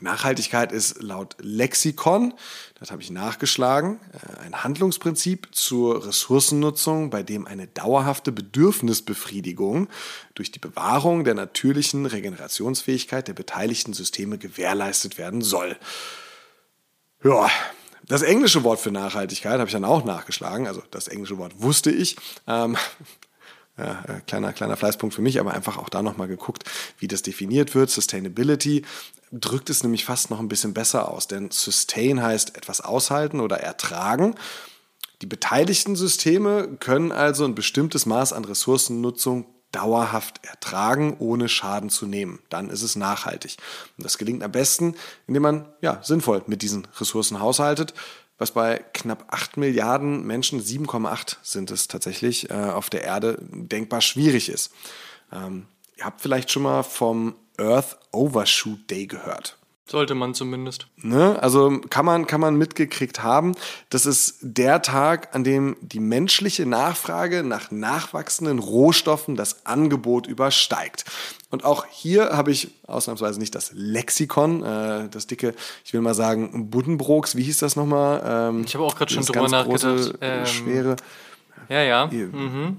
Nachhaltigkeit ist laut Lexikon, das habe ich nachgeschlagen, äh, ein Handlungsprinzip zur Ressourcennutzung, bei dem eine dauerhafte Bedürfnisbefriedigung durch die Bewahrung der natürlichen Regenerationsfähigkeit der beteiligten Systeme gewährleistet werden soll. Ja, das englische Wort für Nachhaltigkeit habe ich dann auch nachgeschlagen, also das englische Wort wusste ich. Ähm, ja, äh, kleiner, kleiner Fleißpunkt für mich, aber einfach auch da nochmal geguckt, wie das definiert wird. Sustainability drückt es nämlich fast noch ein bisschen besser aus, denn Sustain heißt etwas aushalten oder ertragen. Die beteiligten Systeme können also ein bestimmtes Maß an Ressourcennutzung dauerhaft ertragen, ohne Schaden zu nehmen. Dann ist es nachhaltig. Und das gelingt am besten, indem man ja, sinnvoll mit diesen Ressourcen haushaltet, was bei knapp 8 Milliarden Menschen, 7,8 sind es tatsächlich, äh, auf der Erde denkbar schwierig ist. Ähm, ihr habt vielleicht schon mal vom Earth Overshoot Day gehört. Sollte man zumindest. Ne? Also kann man, kann man mitgekriegt haben. Das ist der Tag, an dem die menschliche Nachfrage nach nachwachsenden Rohstoffen das Angebot übersteigt. Und auch hier habe ich ausnahmsweise nicht das Lexikon, äh, das dicke, ich will mal sagen, Buddenbrooks, wie hieß das nochmal? Ähm, ich habe auch gerade schon drüber nachgedacht. Ähm, schwere. Ja, ja. Mhm.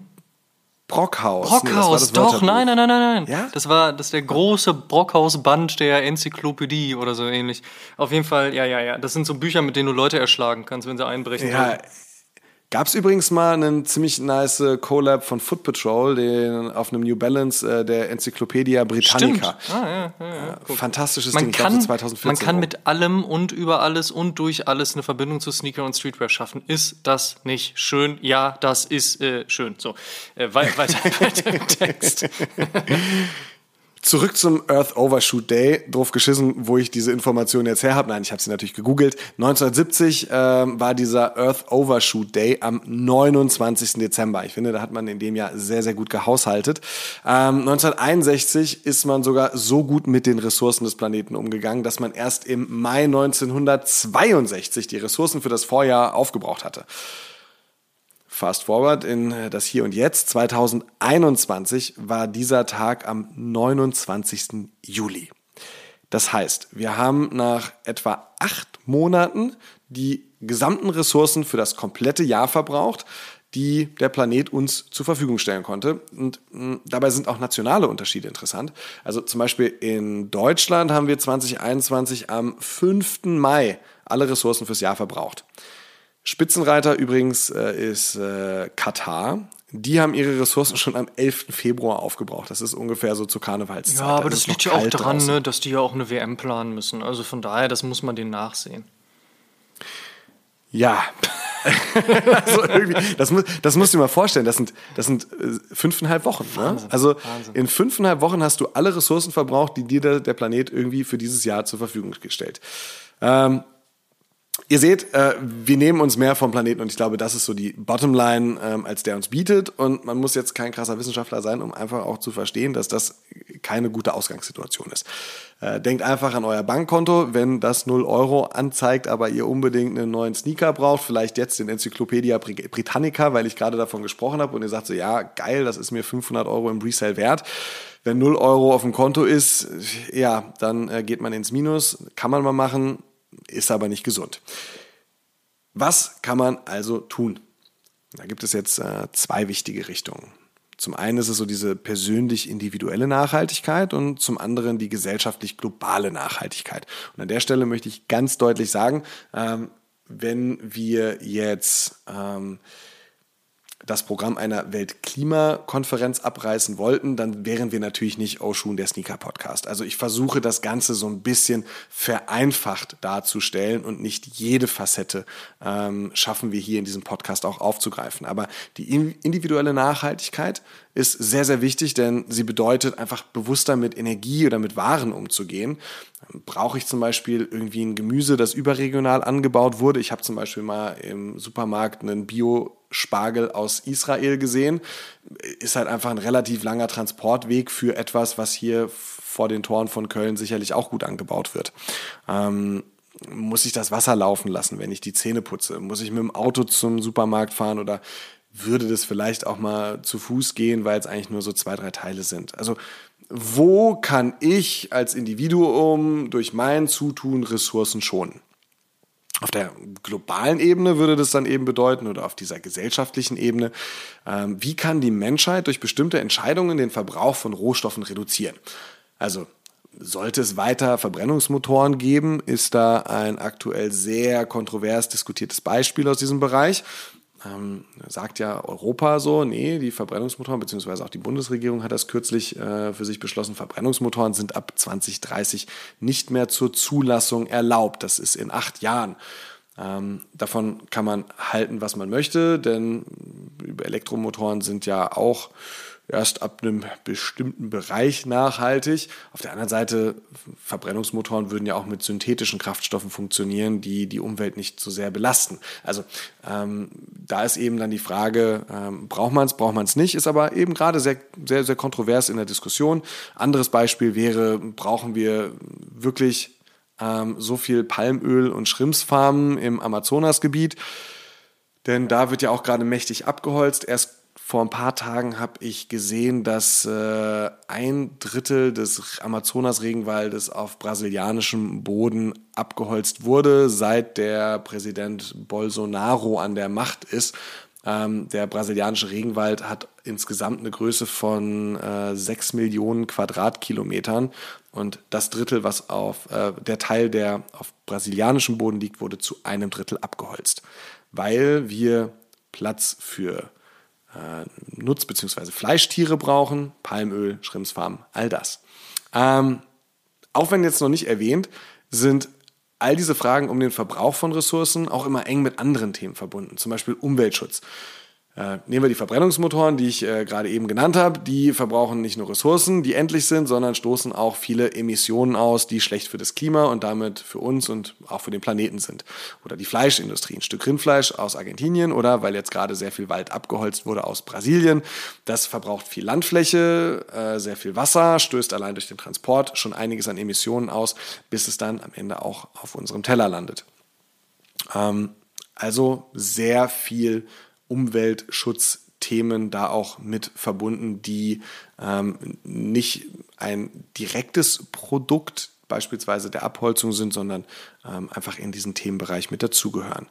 Brockhaus. Brockhaus, nee, doch, nein, nein, nein, nein. Ja? Das war das der große Brockhaus-Band der Enzyklopädie oder so ähnlich. Auf jeden Fall, ja, ja, ja. Das sind so Bücher, mit denen du Leute erschlagen kannst, wenn sie einbrechen. Ja, wollen. Gab es übrigens mal einen ziemlich nice Collab von Foot Patrol, den auf einem New Balance äh, der Enzyklopädia Britannica. Stimmt. Ah, ja, ja, ja. Fantastisches man Ding, kann, ich glaub, 2014. Man kann mit allem und über alles und durch alles eine Verbindung zu Sneaker und Streetwear schaffen. Ist das nicht schön? Ja, das ist äh, schön. So, äh, weiter, <laughs> weiter im Text. Zurück zum Earth Overshoot Day. Drauf geschissen, wo ich diese Information jetzt her habe. Nein, ich habe sie natürlich gegoogelt. 1970 äh, war dieser Earth Overshoot Day am 29. Dezember. Ich finde, da hat man in dem Jahr sehr, sehr gut gehaushaltet. Ähm, 1961 ist man sogar so gut mit den Ressourcen des Planeten umgegangen, dass man erst im Mai 1962 die Ressourcen für das Vorjahr aufgebraucht hatte. Fast forward in äh, das Hier und Jetzt. 2021 war dieser Tag am 29. Juli. Das heißt, wir haben nach etwa acht Monaten die gesamten Ressourcen für das komplette Jahr verbraucht, die der Planet uns zur Verfügung stellen konnte. Und mh, dabei sind auch nationale Unterschiede interessant. Also zum Beispiel in Deutschland haben wir 2021 am 5. Mai alle Ressourcen fürs Jahr verbraucht. Spitzenreiter übrigens äh, ist äh, Katar. Die haben ihre Ressourcen schon am 11. Februar aufgebraucht. Das ist ungefähr so zur Karnevalszeit. Ja, aber das, das liegt ja auch daran, ne, dass die ja auch eine WM planen müssen. Also von daher, das muss man denen nachsehen. Ja. <laughs> also irgendwie, das, muss, das musst du dir mal vorstellen. Das sind, das sind äh, fünfeinhalb Wochen. Ne? Wahnsinn, ne? Also Wahnsinn. in fünfeinhalb Wochen hast du alle Ressourcen verbraucht, die dir der, der Planet irgendwie für dieses Jahr zur Verfügung gestellt. Ähm, Ihr seht, äh, wir nehmen uns mehr vom Planeten und ich glaube, das ist so die Bottomline, ähm, als der uns bietet. Und man muss jetzt kein krasser Wissenschaftler sein, um einfach auch zu verstehen, dass das keine gute Ausgangssituation ist. Äh, denkt einfach an euer Bankkonto, wenn das 0 Euro anzeigt, aber ihr unbedingt einen neuen Sneaker braucht, vielleicht jetzt den Enzyklopädia Britannica, weil ich gerade davon gesprochen habe und ihr sagt so, ja, geil, das ist mir 500 Euro im Resale wert. Wenn 0 Euro auf dem Konto ist, ja, dann äh, geht man ins Minus, kann man mal machen ist aber nicht gesund. Was kann man also tun? Da gibt es jetzt äh, zwei wichtige Richtungen. Zum einen ist es so diese persönlich individuelle Nachhaltigkeit und zum anderen die gesellschaftlich globale Nachhaltigkeit. Und an der Stelle möchte ich ganz deutlich sagen, ähm, wenn wir jetzt ähm, das Programm einer Weltklimakonferenz abreißen wollten, dann wären wir natürlich nicht Oshun, der Sneaker-Podcast. Also ich versuche das Ganze so ein bisschen vereinfacht darzustellen und nicht jede Facette ähm, schaffen wir hier in diesem Podcast auch aufzugreifen. Aber die individuelle Nachhaltigkeit ist sehr, sehr wichtig, denn sie bedeutet einfach bewusster mit Energie oder mit Waren umzugehen. Brauche ich zum Beispiel irgendwie ein Gemüse, das überregional angebaut wurde? Ich habe zum Beispiel mal im Supermarkt einen Bio- Spargel aus Israel gesehen. Ist halt einfach ein relativ langer Transportweg für etwas, was hier vor den Toren von Köln sicherlich auch gut angebaut wird. Ähm, muss ich das Wasser laufen lassen, wenn ich die Zähne putze? Muss ich mit dem Auto zum Supermarkt fahren oder würde das vielleicht auch mal zu Fuß gehen, weil es eigentlich nur so zwei, drei Teile sind? Also wo kann ich als Individuum durch mein Zutun Ressourcen schonen? Auf der globalen Ebene würde das dann eben bedeuten, oder auf dieser gesellschaftlichen Ebene, ähm, wie kann die Menschheit durch bestimmte Entscheidungen den Verbrauch von Rohstoffen reduzieren? Also sollte es weiter Verbrennungsmotoren geben, ist da ein aktuell sehr kontrovers diskutiertes Beispiel aus diesem Bereich ähm, sagt ja Europa so, nee, die Verbrennungsmotoren, beziehungsweise auch die Bundesregierung hat das kürzlich äh, für sich beschlossen, Verbrennungsmotoren sind ab 2030 nicht mehr zur Zulassung erlaubt. Das ist in acht Jahren. Ähm, davon kann man halten, was man möchte, denn Elektromotoren sind ja auch erst ab einem bestimmten Bereich nachhaltig. Auf der anderen Seite, Verbrennungsmotoren würden ja auch mit synthetischen Kraftstoffen funktionieren, die die Umwelt nicht so sehr belasten. Also ähm, da ist eben dann die Frage, ähm, braucht man es, braucht man es nicht, ist aber eben gerade sehr, sehr, sehr kontrovers in der Diskussion. Anderes Beispiel wäre, brauchen wir wirklich ähm, so viel Palmöl und Schrimpsfarmen im Amazonasgebiet. Denn da wird ja auch gerade mächtig abgeholzt. Erst vor ein paar Tagen habe ich gesehen, dass äh, ein Drittel des Amazonas-Regenwaldes auf brasilianischem Boden abgeholzt wurde, seit der Präsident Bolsonaro an der Macht ist. Ähm, der brasilianische Regenwald hat insgesamt eine Größe von äh, 6 Millionen Quadratkilometern und das Drittel, was auf äh, der Teil, der auf brasilianischem Boden liegt, wurde zu einem Drittel abgeholzt, weil wir Platz für äh, Nutz- bzw. Fleischtiere brauchen, Palmöl, Schrimpsfarmen, all das. Ähm, auch wenn jetzt noch nicht erwähnt, sind all diese Fragen um den Verbrauch von Ressourcen auch immer eng mit anderen Themen verbunden, zum Beispiel Umweltschutz. Äh, nehmen wir die Verbrennungsmotoren, die ich äh, gerade eben genannt habe. Die verbrauchen nicht nur Ressourcen, die endlich sind, sondern stoßen auch viele Emissionen aus, die schlecht für das Klima und damit für uns und auch für den Planeten sind. Oder die Fleischindustrie, ein Stück Rindfleisch aus Argentinien oder weil jetzt gerade sehr viel Wald abgeholzt wurde aus Brasilien. Das verbraucht viel Landfläche, äh, sehr viel Wasser, stößt allein durch den Transport schon einiges an Emissionen aus, bis es dann am Ende auch auf unserem Teller landet. Ähm, also sehr viel Umweltschutzthemen da auch mit verbunden, die ähm, nicht ein direktes Produkt beispielsweise der Abholzung sind, sondern ähm, einfach in diesen Themenbereich mit dazugehören.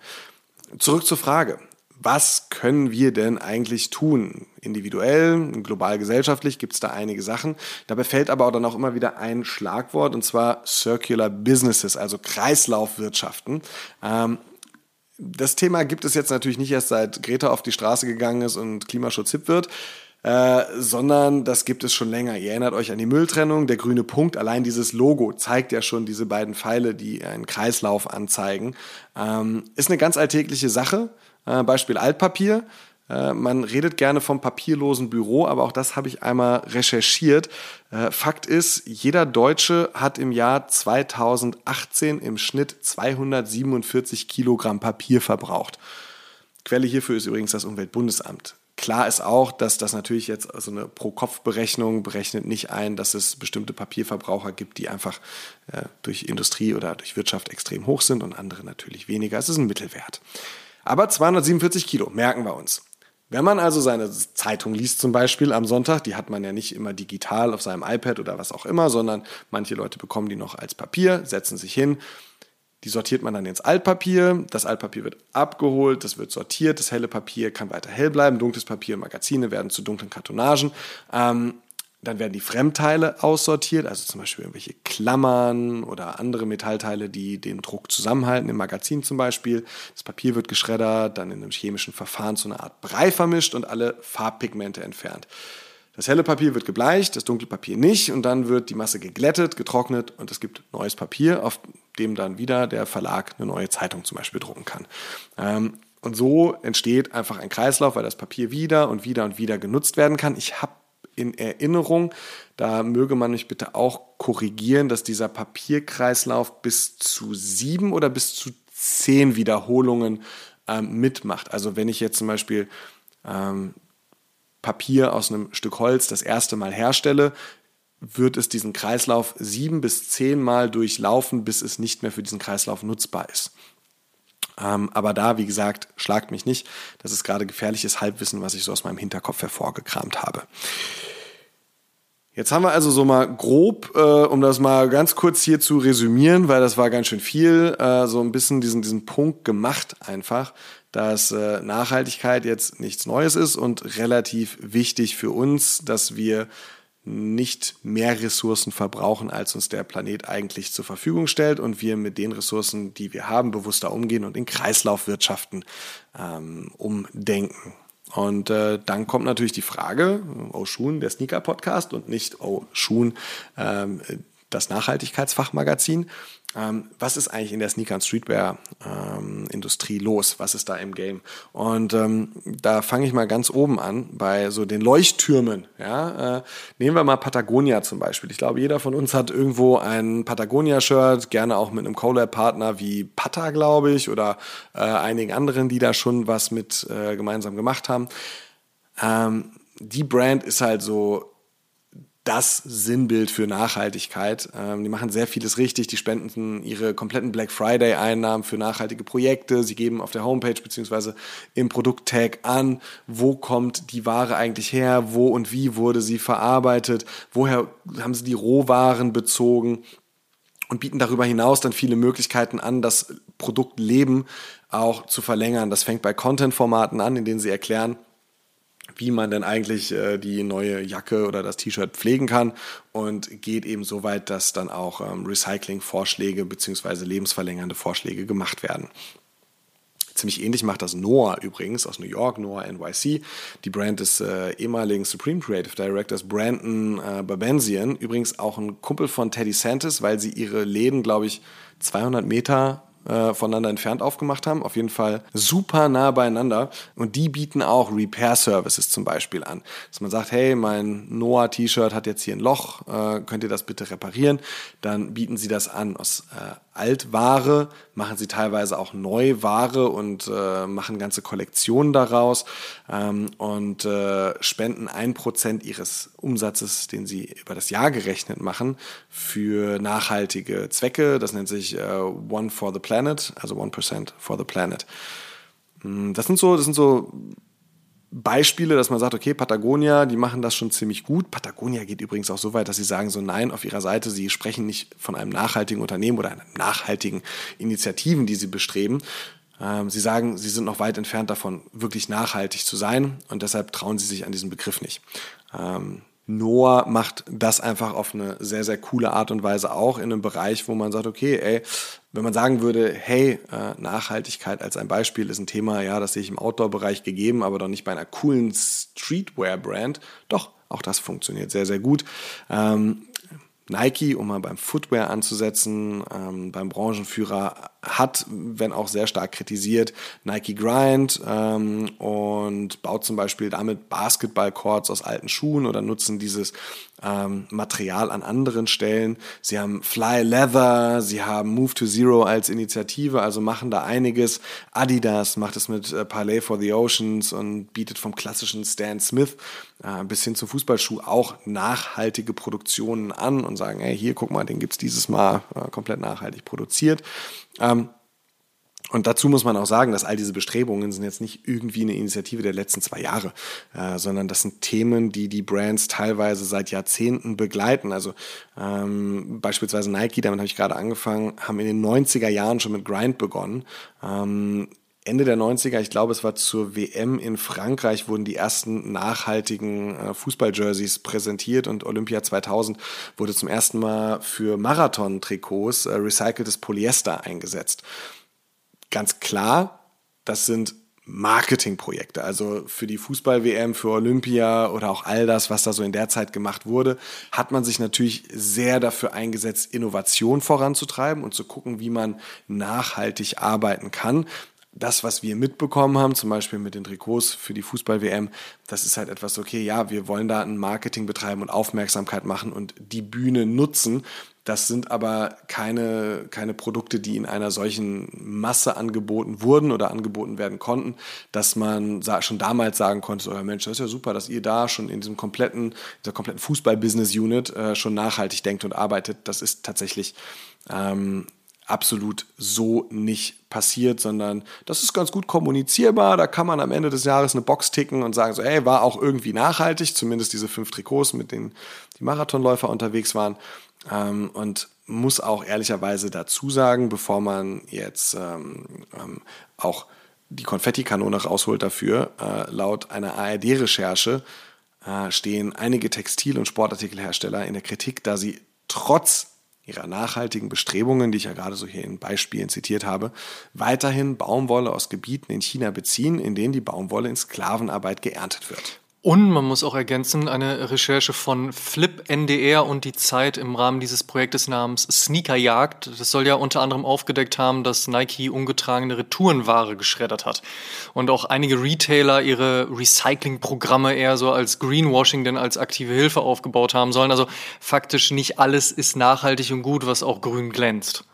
Zurück zur Frage. Was können wir denn eigentlich tun? Individuell, global gesellschaftlich gibt es da einige Sachen. Dabei fällt aber auch dann auch immer wieder ein Schlagwort und zwar Circular Businesses, also Kreislaufwirtschaften. Ähm, das Thema gibt es jetzt natürlich nicht erst seit Greta auf die Straße gegangen ist und Klimaschutz hip wird, äh, sondern das gibt es schon länger. Ihr erinnert euch an die Mülltrennung, der grüne Punkt, allein dieses Logo zeigt ja schon diese beiden Pfeile, die einen Kreislauf anzeigen. Ähm, ist eine ganz alltägliche Sache. Äh, Beispiel Altpapier. Äh, man redet gerne vom papierlosen Büro, aber auch das habe ich einmal recherchiert. Äh, Fakt ist, jeder Deutsche hat im Jahr 2018 im Schnitt 247 Kilogramm Papier verbraucht. Quelle hierfür ist übrigens das Umweltbundesamt. Klar ist auch, dass das natürlich jetzt so eine Pro-Kopf-Berechnung berechnet nicht ein, dass es bestimmte Papierverbraucher gibt, die einfach äh, durch Industrie oder durch Wirtschaft extrem hoch sind und andere natürlich weniger. Es ist ein Mittelwert. Aber 247 Kilo, merken wir uns. Wenn man also seine Zeitung liest zum Beispiel am Sonntag, die hat man ja nicht immer digital auf seinem iPad oder was auch immer, sondern manche Leute bekommen die noch als Papier, setzen sich hin, die sortiert man dann ins Altpapier, das Altpapier wird abgeholt, das wird sortiert, das helle Papier kann weiter hell bleiben, dunkles Papier und Magazine werden zu dunklen Kartonagen. Ähm, dann werden die Fremdteile aussortiert, also zum Beispiel irgendwelche Klammern oder andere Metallteile, die den Druck zusammenhalten, im Magazin zum Beispiel. Das Papier wird geschreddert, dann in einem chemischen Verfahren zu einer Art Brei vermischt und alle Farbpigmente entfernt. Das helle Papier wird gebleicht, das dunkle Papier nicht und dann wird die Masse geglättet, getrocknet und es gibt neues Papier, auf dem dann wieder der Verlag eine neue Zeitung zum Beispiel drucken kann. Ähm, und so entsteht einfach ein Kreislauf, weil das Papier wieder und wieder und wieder genutzt werden kann. Ich habe in Erinnerung. Da möge man mich bitte auch korrigieren, dass dieser Papierkreislauf bis zu sieben oder bis zu zehn Wiederholungen ähm, mitmacht. Also wenn ich jetzt zum Beispiel ähm, Papier aus einem Stück Holz das erste Mal herstelle, wird es diesen Kreislauf sieben bis zehn Mal durchlaufen, bis es nicht mehr für diesen Kreislauf nutzbar ist. Ähm, aber da, wie gesagt, schlagt mich nicht. Das ist gerade gefährliches Halbwissen, was ich so aus meinem Hinterkopf hervorgekramt habe. Jetzt haben wir also so mal grob, äh, um das mal ganz kurz hier zu resümieren, weil das war ganz schön viel, äh, so ein bisschen diesen, diesen Punkt gemacht einfach, dass äh, Nachhaltigkeit jetzt nichts Neues ist und relativ wichtig für uns, dass wir nicht mehr Ressourcen verbrauchen, als uns der Planet eigentlich zur Verfügung stellt und wir mit den Ressourcen, die wir haben, bewusster umgehen und in Kreislaufwirtschaften ähm, umdenken. Und äh, dann kommt natürlich die Frage, oh Schuhen, der Sneaker-Podcast und nicht oh Schuhen, ähm, das Nachhaltigkeitsfachmagazin. Ähm, was ist eigentlich in der Sneaker- und Streetwear-Industrie ähm, los? Was ist da im Game? Und ähm, da fange ich mal ganz oben an, bei so den Leuchttürmen. Ja? Äh, nehmen wir mal Patagonia zum Beispiel. Ich glaube, jeder von uns hat irgendwo ein Patagonia-Shirt, gerne auch mit einem Collab-Partner wie Pata, glaube ich, oder äh, einigen anderen, die da schon was mit äh, gemeinsam gemacht haben. Ähm, die Brand ist halt so das Sinnbild für Nachhaltigkeit. Ähm, die machen sehr vieles richtig. Die spenden ihre kompletten Black Friday-Einnahmen für nachhaltige Projekte. Sie geben auf der Homepage beziehungsweise im Produkttag an, wo kommt die Ware eigentlich her, wo und wie wurde sie verarbeitet, woher haben sie die Rohwaren bezogen und bieten darüber hinaus dann viele Möglichkeiten an, das Produktleben auch zu verlängern. Das fängt bei Content-Formaten an, in denen sie erklären, wie man denn eigentlich äh, die neue Jacke oder das T-Shirt pflegen kann und geht eben so weit, dass dann auch ähm, Recycling-Vorschläge bzw. lebensverlängernde Vorschläge gemacht werden. Ziemlich ähnlich macht das Noah übrigens aus New York, Noah NYC. Die Brand des äh, ehemaligen Supreme Creative Directors Brandon äh, Babenzian. Übrigens auch ein Kumpel von Teddy Santis, weil sie ihre Läden, glaube ich, 200 Meter äh, voneinander entfernt aufgemacht haben. Auf jeden Fall super nah beieinander. Und die bieten auch Repair-Services zum Beispiel an. Dass man sagt, hey, mein Noah-T-Shirt hat jetzt hier ein Loch, äh, könnt ihr das bitte reparieren? Dann bieten sie das an aus äh, Altware, machen sie teilweise auch Neuware und äh, machen ganze Kollektionen daraus ähm, und äh, spenden ein Prozent ihres Umsatzes, den sie über das Jahr gerechnet machen, für nachhaltige Zwecke. Das nennt sich äh, One for the Planet, also One Percent for the Planet. Hm, das sind so, das sind so Beispiele, dass man sagt, okay, Patagonia, die machen das schon ziemlich gut. Patagonia geht übrigens auch so weit, dass sie sagen so, nein, auf ihrer Seite, sie sprechen nicht von einem nachhaltigen Unternehmen oder einer nachhaltigen Initiativen, die sie bestreben. Ähm, sie sagen, sie sind noch weit entfernt davon, wirklich nachhaltig zu sein und deshalb trauen sie sich an diesen Begriff nicht. Noah macht das einfach auf eine sehr, sehr coole Art und Weise auch in einem Bereich, wo man sagt, okay, ey, wenn man sagen würde, hey, äh, Nachhaltigkeit als ein Beispiel ist ein Thema, ja, das sehe ich im Outdoor-Bereich gegeben, aber doch nicht bei einer coolen Streetwear-Brand. Doch, auch das funktioniert sehr, sehr gut. Ähm, Nike, um mal beim Footwear anzusetzen, ähm, beim Branchenführer hat, wenn auch sehr stark kritisiert, Nike Grind ähm, und baut zum Beispiel damit Basketballcourts aus alten Schuhen oder nutzen dieses ähm, Material an anderen Stellen. Sie haben Fly Leather, sie haben Move to Zero als Initiative, also machen da einiges. Adidas macht es mit äh, Parlay for the Oceans und bietet vom klassischen Stan Smith äh, bis hin zum Fußballschuh auch nachhaltige Produktionen an und sagen, hey, hier, guck mal, den gibt's dieses Mal äh, komplett nachhaltig produziert. Ähm, und dazu muss man auch sagen, dass all diese Bestrebungen sind jetzt nicht irgendwie eine Initiative der letzten zwei Jahre, äh, sondern das sind Themen, die die Brands teilweise seit Jahrzehnten begleiten. Also ähm, beispielsweise Nike, damit habe ich gerade angefangen, haben in den 90er Jahren schon mit Grind begonnen. Ähm, Ende der 90er, ich glaube, es war zur WM in Frankreich, wurden die ersten nachhaltigen äh, Fußballjerseys präsentiert und Olympia 2000 wurde zum ersten Mal für Marathon-Trikots äh, recyceltes Polyester eingesetzt ganz klar, das sind Marketingprojekte. Also für die Fußball-WM, für Olympia oder auch all das, was da so in der Zeit gemacht wurde, hat man sich natürlich sehr dafür eingesetzt, Innovation voranzutreiben und zu gucken, wie man nachhaltig arbeiten kann. Das, was wir mitbekommen haben, zum Beispiel mit den Trikots für die Fußball-WM, das ist halt etwas, okay, ja, wir wollen da ein Marketing betreiben und Aufmerksamkeit machen und die Bühne nutzen, das sind aber keine, keine Produkte, die in einer solchen Masse angeboten wurden oder angeboten werden konnten, dass man schon damals sagen konnte, oh Mensch, das ist ja super, dass ihr da schon in diesem kompletten, dieser kompletten Fußball-Business-Unit äh, schon nachhaltig denkt und arbeitet. Das ist tatsächlich ähm, absolut so nicht passiert, sondern das ist ganz gut kommunizierbar. Da kann man am Ende des Jahres eine Box ticken und sagen so, hey, war auch irgendwie nachhaltig, zumindest diese fünf Trikots, mit denen die Marathonläufer unterwegs waren. Ähm, und muss auch ehrlicherweise dazu sagen, bevor man jetzt ähm, ähm, auch die Konfettikanone rausholt dafür, äh, laut einer ARD-Recherche äh, stehen einige Textil- und Sportartikelhersteller in der Kritik, da sie trotz ihrer nachhaltigen Bestrebungen, die ich ja gerade so hier in Beispielen zitiert habe, weiterhin Baumwolle aus Gebieten in China beziehen, in denen die Baumwolle in Sklavenarbeit geerntet wird. Und man muss auch ergänzen, eine Recherche von Flip NDR und die Zeit im Rahmen dieses Projektes namens Sneakerjagd. Das soll ja unter anderem aufgedeckt haben, dass Nike ungetragene Retourenware geschreddert hat. Und auch einige Retailer ihre Recyclingprogramme eher so als Greenwashing denn als aktive Hilfe aufgebaut haben sollen. Also faktisch nicht alles ist nachhaltig und gut, was auch grün glänzt.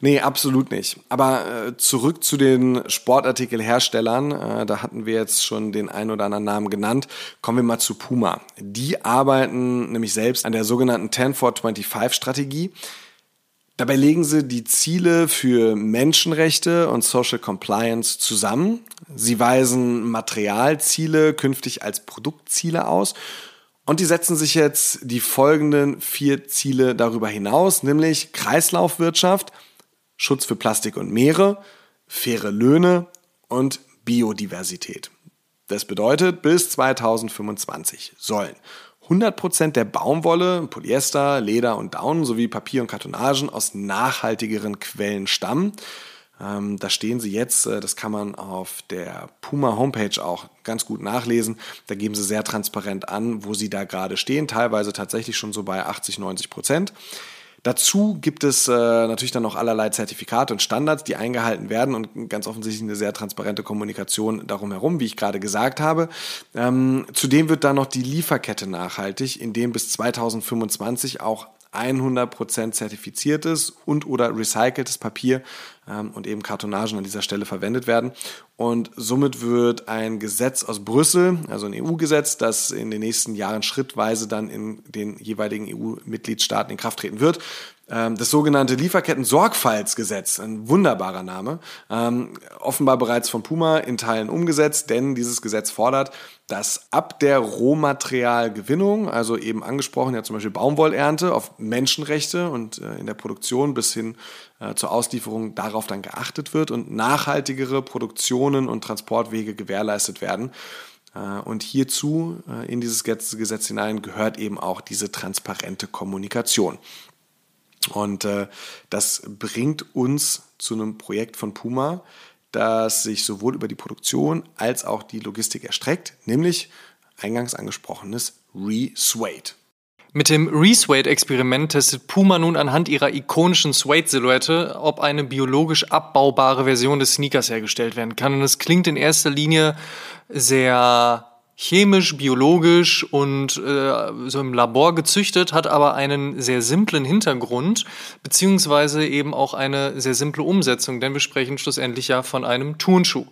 Nee, absolut nicht. Aber äh, zurück zu den Sportartikelherstellern. Äh, da hatten wir jetzt schon den einen oder anderen Namen genannt. Kommen wir mal zu Puma. Die arbeiten nämlich selbst an der sogenannten 10 for 25 Strategie. Dabei legen sie die Ziele für Menschenrechte und Social Compliance zusammen. Sie weisen Materialziele künftig als Produktziele aus und die setzen sich jetzt die folgenden vier Ziele darüber hinaus, nämlich Kreislaufwirtschaft, Schutz für Plastik und Meere, faire Löhne und Biodiversität. Das bedeutet, bis 2025 sollen 100% der Baumwolle, Polyester, Leder und Daunen sowie Papier und Kartonagen aus nachhaltigeren Quellen stammen. Ähm, da stehen sie jetzt, äh, das kann man auf der Puma Homepage auch ganz gut nachlesen. Da geben sie sehr transparent an, wo sie da gerade stehen, teilweise tatsächlich schon so bei 80, 90 Prozent. Dazu gibt es äh, natürlich dann noch allerlei Zertifikate und Standards, die eingehalten werden und ganz offensichtlich eine sehr transparente Kommunikation darum herum, wie ich gerade gesagt habe. Ähm, zudem wird dann noch die Lieferkette nachhaltig, indem bis 2025 auch 100% zertifiziertes und oder recyceltes Papier und eben Kartonagen an dieser Stelle verwendet werden. Und somit wird ein Gesetz aus Brüssel, also ein EU-Gesetz, das in den nächsten Jahren schrittweise dann in den jeweiligen EU-Mitgliedstaaten in Kraft treten wird, ähm, das sogenannte Lieferketten-Sorgfaltsgesetz, ein wunderbarer Name, ähm, offenbar bereits von Puma in Teilen umgesetzt, denn dieses Gesetz fordert, dass ab der Rohmaterialgewinnung, also eben angesprochen ja zum Beispiel Baumwollernte, auf Menschenrechte und äh, in der Produktion bis hin zur Auslieferung darauf dann geachtet wird und nachhaltigere Produktionen und Transportwege gewährleistet werden. Äh, und hierzu in dieses Gesetz hinein gehört eben auch diese transparente Kommunikation. Und äh, das bringt uns zu einem Projekt von Puma, das sich sowohl über die Produktion als auch die Logistik erstreckt, nämlich eingangs angesprochenes Re-Suede. Mit dem Re-Suede-Experiment testet Puma nun anhand ihrer ikonischen Suede-Silhouette, ob eine biologisch abbaubare Version des Sneakers hergestellt werden kann. Und es klingt in erster Linie sehr chemisch, biologisch und äh, so im Labor gezüchtet, hat aber einen sehr simplen Hintergrund, beziehungsweise eben auch eine sehr simple Umsetzung, denn wir sprechen schlussendlich ja von einem Turnschuh.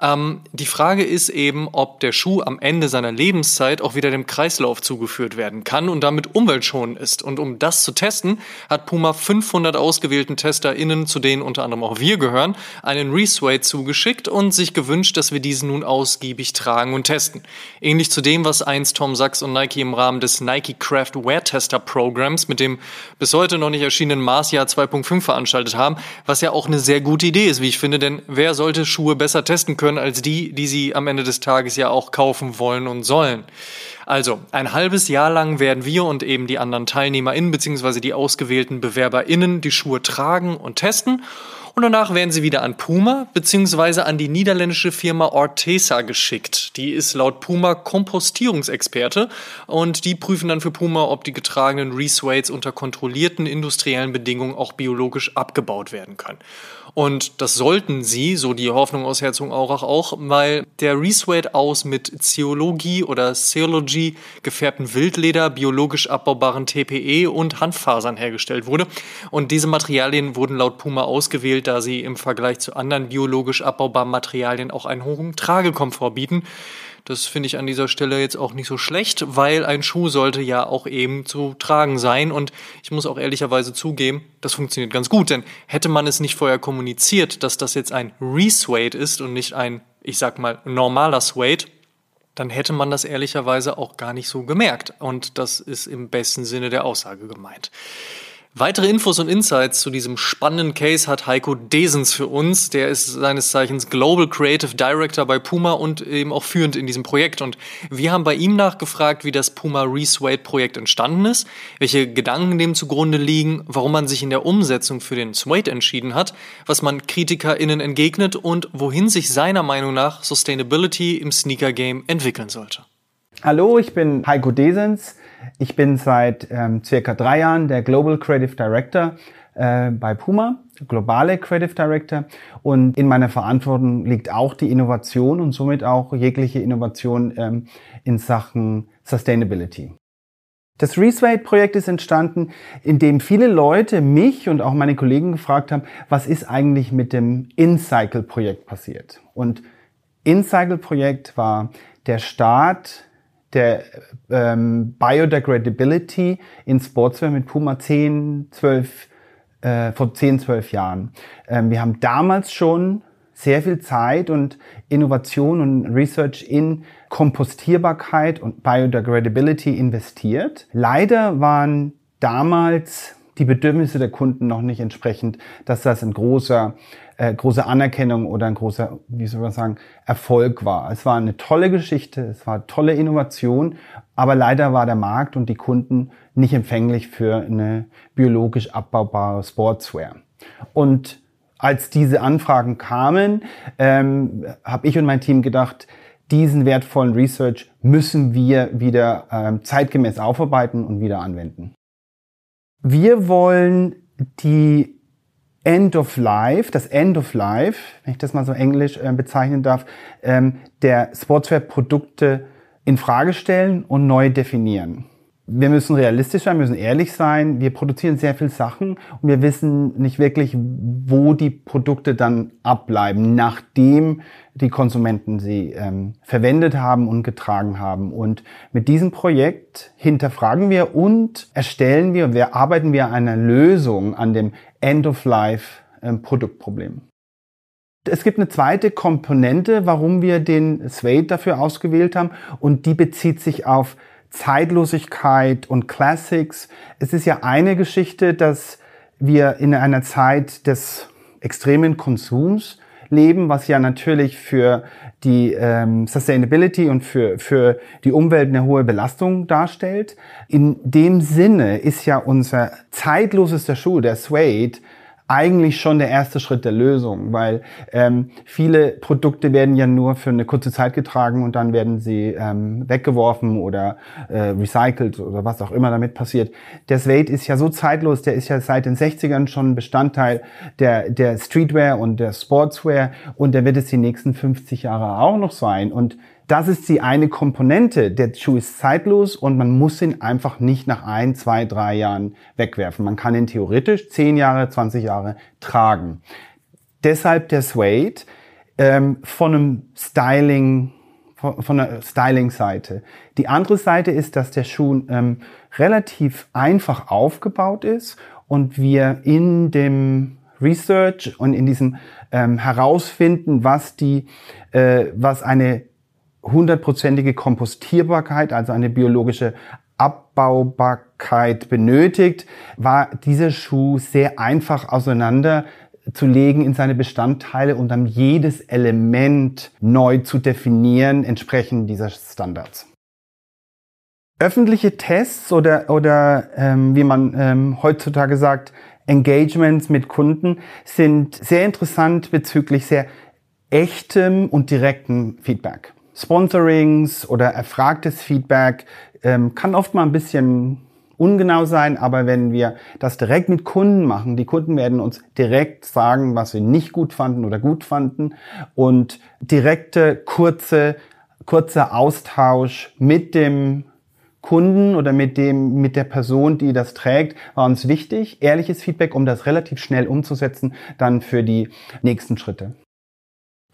Ähm, die Frage ist eben, ob der Schuh am Ende seiner Lebenszeit auch wieder dem Kreislauf zugeführt werden kann und damit umweltschonend ist. Und um das zu testen, hat Puma 500 ausgewählten TesterInnen, zu denen unter anderem auch wir gehören, einen Resuade zugeschickt und sich gewünscht, dass wir diesen nun ausgiebig tragen und testen. Ähnlich zu dem, was einst Tom Sachs und Nike im Rahmen des Nike Craft Wear Tester Programs mit dem bis heute noch nicht erschienenen Marsjahr 2.5 veranstaltet haben, was ja auch eine sehr gute Idee ist, wie ich finde, denn wer sollte Schuhe besser testen können als die, die sie am Ende des Tages ja auch kaufen wollen und sollen? Also, ein halbes Jahr lang werden wir und eben die anderen TeilnehmerInnen bzw. die ausgewählten BewerberInnen die Schuhe tragen und testen und danach werden sie wieder an Puma bzw. an die niederländische Firma Ortesa geschickt. Die ist laut Puma Kompostierungsexperte und die prüfen dann für Puma, ob die getragenen Resuades unter kontrollierten industriellen Bedingungen auch biologisch abgebaut werden können. Und das sollten sie, so die Hoffnung aus Herzogenaurach auch, weil der Resuade aus mit Zeologie oder Zeology gefärbten Wildleder, biologisch abbaubaren TPE und Handfasern hergestellt wurde. Und diese Materialien wurden laut Puma ausgewählt, da sie im Vergleich zu anderen biologisch abbaubaren Materialien auch einen hohen Tragekomfort bieten. Das finde ich an dieser Stelle jetzt auch nicht so schlecht, weil ein Schuh sollte ja auch eben zu tragen sein. Und ich muss auch ehrlicherweise zugeben, das funktioniert ganz gut. Denn hätte man es nicht vorher kommuniziert, dass das jetzt ein Resuade ist und nicht ein, ich sag mal, normaler Suede, dann hätte man das ehrlicherweise auch gar nicht so gemerkt. Und das ist im besten Sinne der Aussage gemeint. Weitere Infos und Insights zu diesem spannenden Case hat Heiko Desens für uns. Der ist seines Zeichens Global Creative Director bei Puma und eben auch führend in diesem Projekt. Und wir haben bei ihm nachgefragt, wie das Puma Resuade Projekt entstanden ist, welche Gedanken dem zugrunde liegen, warum man sich in der Umsetzung für den Suede entschieden hat, was man KritikerInnen entgegnet und wohin sich seiner Meinung nach Sustainability im Sneaker Game entwickeln sollte. Hallo, ich bin Heiko Desens. Ich bin seit ähm, circa drei Jahren der Global Creative Director äh, bei Puma, globale Creative Director. Und in meiner Verantwortung liegt auch die Innovation und somit auch jegliche Innovation ähm, in Sachen Sustainability. Das Reswade-Projekt ist entstanden, indem viele Leute mich und auch meine Kollegen gefragt haben, was ist eigentlich mit dem InCycle-Projekt passiert? Und InCycle-Projekt war der Start der ähm, Biodegradability in Sportswear mit Puma 10, 12, äh, vor 10, 12 Jahren. Ähm, wir haben damals schon sehr viel Zeit und Innovation und Research in Kompostierbarkeit und Biodegradability investiert. Leider waren damals die Bedürfnisse der Kunden noch nicht entsprechend, dass das ein großer, äh, große Anerkennung oder ein großer, wie soll man sagen, Erfolg war. Es war eine tolle Geschichte, es war tolle Innovation, aber leider war der Markt und die Kunden nicht empfänglich für eine biologisch abbaubare Sportswear. Und als diese Anfragen kamen, ähm, habe ich und mein Team gedacht, diesen wertvollen Research müssen wir wieder ähm, zeitgemäß aufarbeiten und wieder anwenden. Wir wollen die End of Life, das End of Life, wenn ich das mal so englisch äh, bezeichnen darf, ähm, der Sportswear-Produkte in Frage stellen und neu definieren wir müssen realistisch sein, müssen ehrlich sein. Wir produzieren sehr viel Sachen und wir wissen nicht wirklich, wo die Produkte dann abbleiben, nachdem die Konsumenten sie ähm, verwendet haben und getragen haben. Und mit diesem Projekt hinterfragen wir und erstellen wir, wir arbeiten wir an einer Lösung an dem End-of-Life-Produktproblem. Ähm, es gibt eine zweite Komponente, warum wir den Suede dafür ausgewählt haben und die bezieht sich auf Zeitlosigkeit und Classics. Es ist ja eine Geschichte, dass wir in einer Zeit des extremen Konsums leben, was ja natürlich für die ähm, Sustainability und für, für die Umwelt eine hohe Belastung darstellt. In dem Sinne ist ja unser zeitlosester Schuh, der Suede, eigentlich schon der erste Schritt der Lösung, weil ähm, viele Produkte werden ja nur für eine kurze Zeit getragen und dann werden sie ähm, weggeworfen oder äh, recycelt oder was auch immer damit passiert. Der Suede ist ja so zeitlos, der ist ja seit den 60ern schon Bestandteil der, der Streetwear und der Sportswear und der wird es die nächsten 50 Jahre auch noch sein und das ist die eine Komponente. Der Schuh ist zeitlos und man muss ihn einfach nicht nach ein, zwei, drei Jahren wegwerfen. Man kann ihn theoretisch zehn Jahre, 20 Jahre tragen. Deshalb der Suede ähm, von einem Styling, von, von einer Styling-Seite. Die andere Seite ist, dass der Schuh ähm, relativ einfach aufgebaut ist und wir in dem Research und in diesem ähm, herausfinden, was die, äh, was eine hundertprozentige Kompostierbarkeit, also eine biologische Abbaubarkeit benötigt, war dieser Schuh sehr einfach auseinander zu legen in seine Bestandteile und dann jedes Element neu zu definieren, entsprechend dieser Standards. Öffentliche Tests oder, oder ähm, wie man ähm, heutzutage sagt, Engagements mit Kunden sind sehr interessant bezüglich sehr echtem und direktem Feedback. Sponsorings oder erfragtes Feedback ähm, kann oft mal ein bisschen ungenau sein, aber wenn wir das direkt mit Kunden machen, die Kunden werden uns direkt sagen, was sie nicht gut fanden oder gut fanden und direkte, kurze, kurzer Austausch mit dem Kunden oder mit dem, mit der Person, die das trägt, war uns wichtig. Ehrliches Feedback, um das relativ schnell umzusetzen, dann für die nächsten Schritte.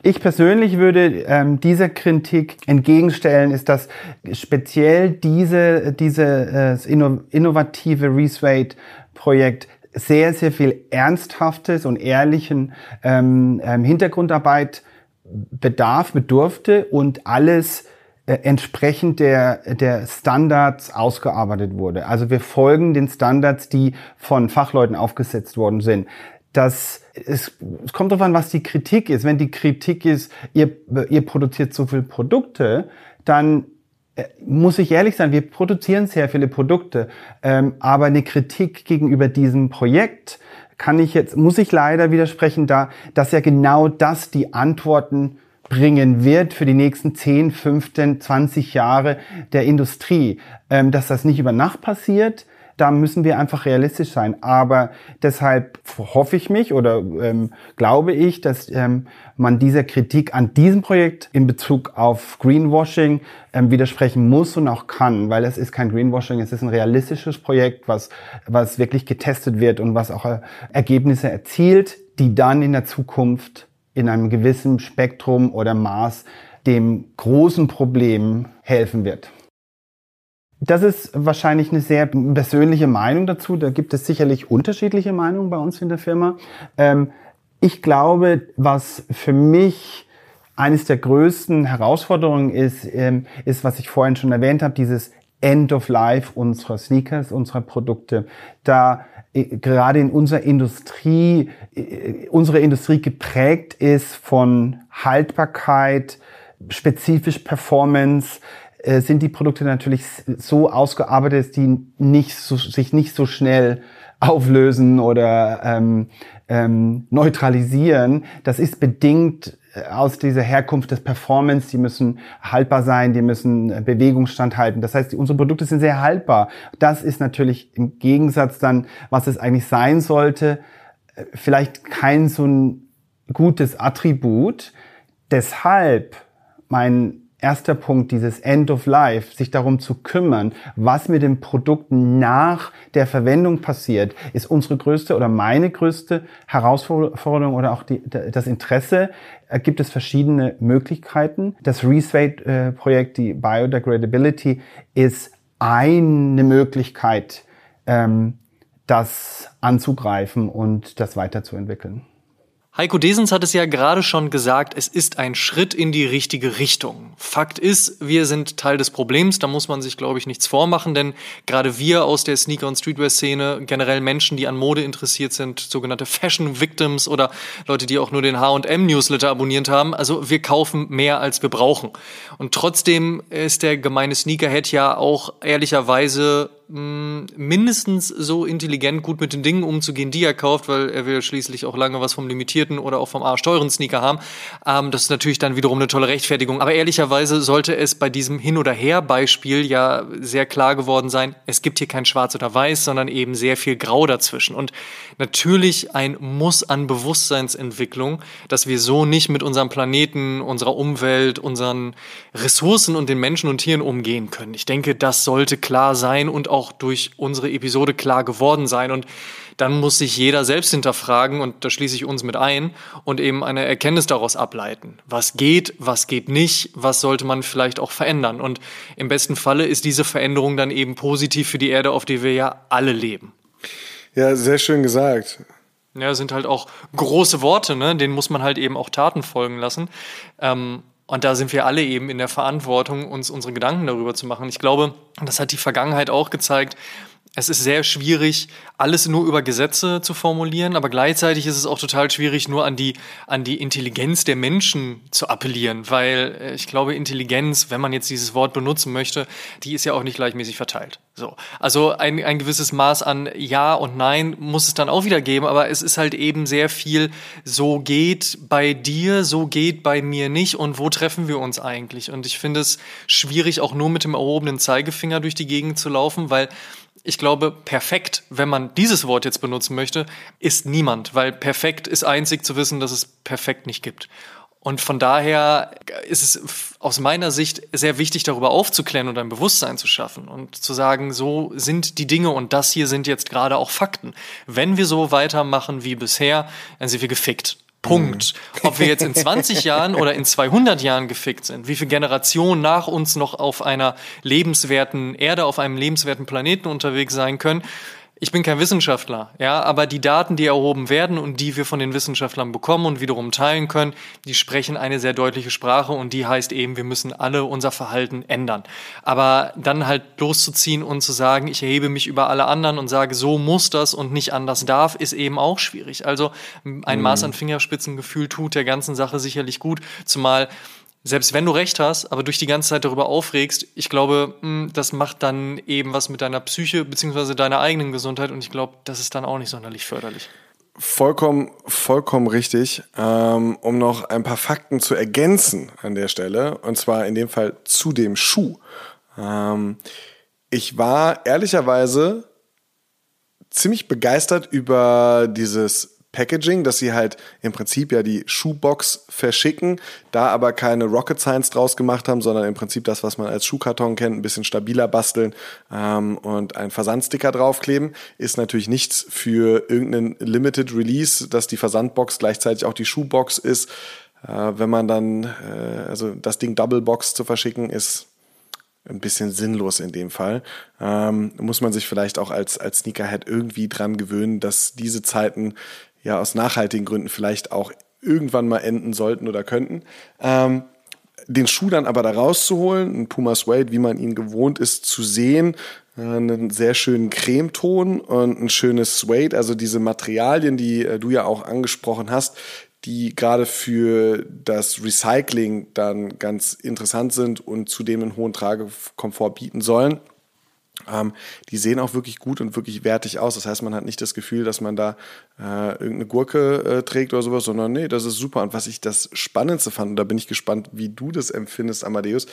Ich persönlich würde ähm, dieser Kritik entgegenstellen, ist, dass speziell diese, diese äh, innovative Reswade-Projekt sehr, sehr viel ernsthaftes und ehrlichen ähm, ähm, Hintergrundarbeit bedarf, bedurfte und alles äh, entsprechend der, der Standards ausgearbeitet wurde. Also wir folgen den Standards, die von Fachleuten aufgesetzt worden sind dass es, es kommt darauf an, was die Kritik ist. Wenn die Kritik ist, ihr, ihr produziert so viele Produkte, dann äh, muss ich ehrlich sein, wir produzieren sehr viele Produkte, ähm, aber eine Kritik gegenüber diesem Projekt kann ich jetzt, muss ich leider widersprechen, da, dass ja genau das die Antworten bringen wird für die nächsten 10, 15, 20 Jahre der Industrie. Ähm, dass das nicht über Nacht passiert, da müssen wir einfach realistisch sein. Aber deshalb hoffe ich mich oder ähm, glaube ich, dass ähm, man dieser Kritik an diesem Projekt in Bezug auf Greenwashing ähm, widersprechen muss und auch kann, weil es ist kein Greenwashing, es ist ein realistisches Projekt, was, was wirklich getestet wird und was auch äh, Ergebnisse erzielt, die dann in der Zukunft in einem gewissen Spektrum oder Maß dem großen Problem helfen wird. Das ist wahrscheinlich eine sehr persönliche Meinung dazu. Da gibt es sicherlich unterschiedliche Meinungen bei uns in der Firma. Ähm, ich glaube, was für mich eines der größten Herausforderungen ist, ähm, ist, was ich vorhin schon erwähnt habe, dieses End of Life unserer Sneakers, unserer Produkte. Da äh, gerade in unserer Industrie, äh, unsere Industrie geprägt ist von Haltbarkeit, spezifisch Performance, äh, sind die Produkte natürlich so ausgearbeitet, dass die nicht so, sich nicht so schnell <laughs> auflösen oder ähm, ähm, neutralisieren. Das ist bedingt äh, aus dieser Herkunft des Performance, die müssen haltbar sein, die müssen äh, Bewegungsstand halten. Das heißt, unsere Produkte sind sehr haltbar. Das ist natürlich im Gegensatz dann, was es eigentlich sein sollte, vielleicht kein so ein gutes Attribut. Deshalb mein erster Punkt, dieses End of Life, sich darum zu kümmern, was mit dem Produkt nach der Verwendung passiert, ist unsere größte oder meine größte Herausforderung oder auch die, das Interesse. Da gibt es verschiedene Möglichkeiten. Das Reswade-Projekt, die Biodegradability, ist eine Möglichkeit, ähm, das anzugreifen und das weiterzuentwickeln. Heiko Desens hat es ja gerade schon gesagt, es ist ein Schritt in die richtige Richtung. Fakt ist, wir sind Teil des Problems, da muss man sich, glaube ich, nichts vormachen, denn gerade wir aus der Sneaker- und Streetwear-Szene, generell Menschen, die an Mode interessiert sind, sogenannte Fashion Victims oder Leute, die auch nur den H&M-Newsletter abonniert haben, also wir kaufen mehr, als wir brauchen. Und trotzdem ist der gemeine Sneakerhead ja auch ehrlicherweise Mm, mindestens so intelligent gut mit den Dingen umzugehen, die er kauft, weil er will schließlich auch lange was vom limitierten oder auch vom arschteuren Sneaker haben. Ähm, das ist natürlich dann wiederum eine tolle Rechtfertigung. Aber ehrlicherweise sollte es bei diesem Hin- oder Her-Beispiel ja sehr klar geworden sein, es gibt hier kein Schwarz oder Weiß, sondern eben sehr viel Grau dazwischen. Und natürlich ein Muss an Bewusstseinsentwicklung, dass wir so nicht mit unserem Planeten, unserer Umwelt, unseren Ressourcen und den Menschen und Tieren umgehen können. Ich denke, das sollte klar sein und auch durch unsere Episode klar geworden sein. Und dann muss sich jeder selbst hinterfragen, und da schließe ich uns mit ein, und eben eine Erkenntnis daraus ableiten. Was geht, was geht nicht, was sollte man vielleicht auch verändern. Und im besten Falle ist diese Veränderung dann eben positiv für die Erde, auf der wir ja alle leben. Ja, sehr schön gesagt. Ja, sind halt auch große Worte, ne? denen muss man halt eben auch Taten folgen lassen. Ähm, und da sind wir alle eben in der Verantwortung, uns unsere Gedanken darüber zu machen. Ich glaube, das hat die Vergangenheit auch gezeigt, es ist sehr schwierig, alles nur über Gesetze zu formulieren, aber gleichzeitig ist es auch total schwierig, nur an die, an die Intelligenz der Menschen zu appellieren, weil äh, ich glaube, Intelligenz, wenn man jetzt dieses Wort benutzen möchte, die ist ja auch nicht gleichmäßig verteilt. So. Also ein, ein gewisses Maß an Ja und Nein muss es dann auch wieder geben, aber es ist halt eben sehr viel, so geht bei dir, so geht bei mir nicht und wo treffen wir uns eigentlich? Und ich finde es schwierig, auch nur mit dem erhobenen Zeigefinger durch die Gegend zu laufen, weil ich glaube, perfekt, wenn man dieses Wort jetzt benutzen möchte, ist niemand, weil perfekt ist einzig zu wissen, dass es perfekt nicht gibt. Und von daher ist es aus meiner Sicht sehr wichtig, darüber aufzuklären und ein Bewusstsein zu schaffen und zu sagen, so sind die Dinge und das hier sind jetzt gerade auch Fakten. Wenn wir so weitermachen wie bisher, dann sind wir gefickt. Punkt. Mhm. Ob wir jetzt in 20 <laughs> Jahren oder in 200 Jahren gefickt sind, wie viele Generationen nach uns noch auf einer lebenswerten Erde, auf einem lebenswerten Planeten unterwegs sein können, ich bin kein Wissenschaftler, ja, aber die Daten, die erhoben werden und die wir von den Wissenschaftlern bekommen und wiederum teilen können, die sprechen eine sehr deutliche Sprache und die heißt eben, wir müssen alle unser Verhalten ändern. Aber dann halt loszuziehen und zu sagen, ich erhebe mich über alle anderen und sage, so muss das und nicht anders darf, ist eben auch schwierig. Also ein mhm. Maß an Fingerspitzengefühl tut der ganzen Sache sicherlich gut, zumal selbst wenn du recht hast, aber durch die ganze Zeit darüber aufregst, ich glaube, hm, das macht dann eben was mit deiner Psyche beziehungsweise deiner eigenen Gesundheit und ich glaube, das ist dann auch nicht sonderlich förderlich. Vollkommen, vollkommen richtig. Ähm, um noch ein paar Fakten zu ergänzen an der Stelle, und zwar in dem Fall zu dem Schuh. Ähm, ich war ehrlicherweise ziemlich begeistert über dieses Packaging, dass sie halt im Prinzip ja die Schuhbox verschicken, da aber keine Rocket Science draus gemacht haben, sondern im Prinzip das, was man als Schuhkarton kennt, ein bisschen stabiler basteln ähm, und einen Versandsticker draufkleben, ist natürlich nichts für irgendeinen Limited Release, dass die Versandbox gleichzeitig auch die Schuhbox ist. Äh, wenn man dann, äh, also das Ding Double Box zu verschicken, ist ein bisschen sinnlos in dem Fall. Ähm, muss man sich vielleicht auch als, als Sneakerhead irgendwie dran gewöhnen, dass diese Zeiten ja aus nachhaltigen Gründen vielleicht auch irgendwann mal enden sollten oder könnten. Ähm, den Schuh dann aber da rauszuholen, ein Puma Suede, wie man ihn gewohnt ist zu sehen, äh, einen sehr schönen Cremeton und ein schönes Suede, also diese Materialien, die äh, du ja auch angesprochen hast, die gerade für das Recycling dann ganz interessant sind und zudem einen hohen Tragekomfort bieten sollen. Ähm, die sehen auch wirklich gut und wirklich wertig aus. Das heißt, man hat nicht das Gefühl, dass man da äh, irgendeine Gurke äh, trägt oder sowas, sondern nee, das ist super. Und was ich das Spannendste fand, und da bin ich gespannt, wie du das empfindest, Amadeus,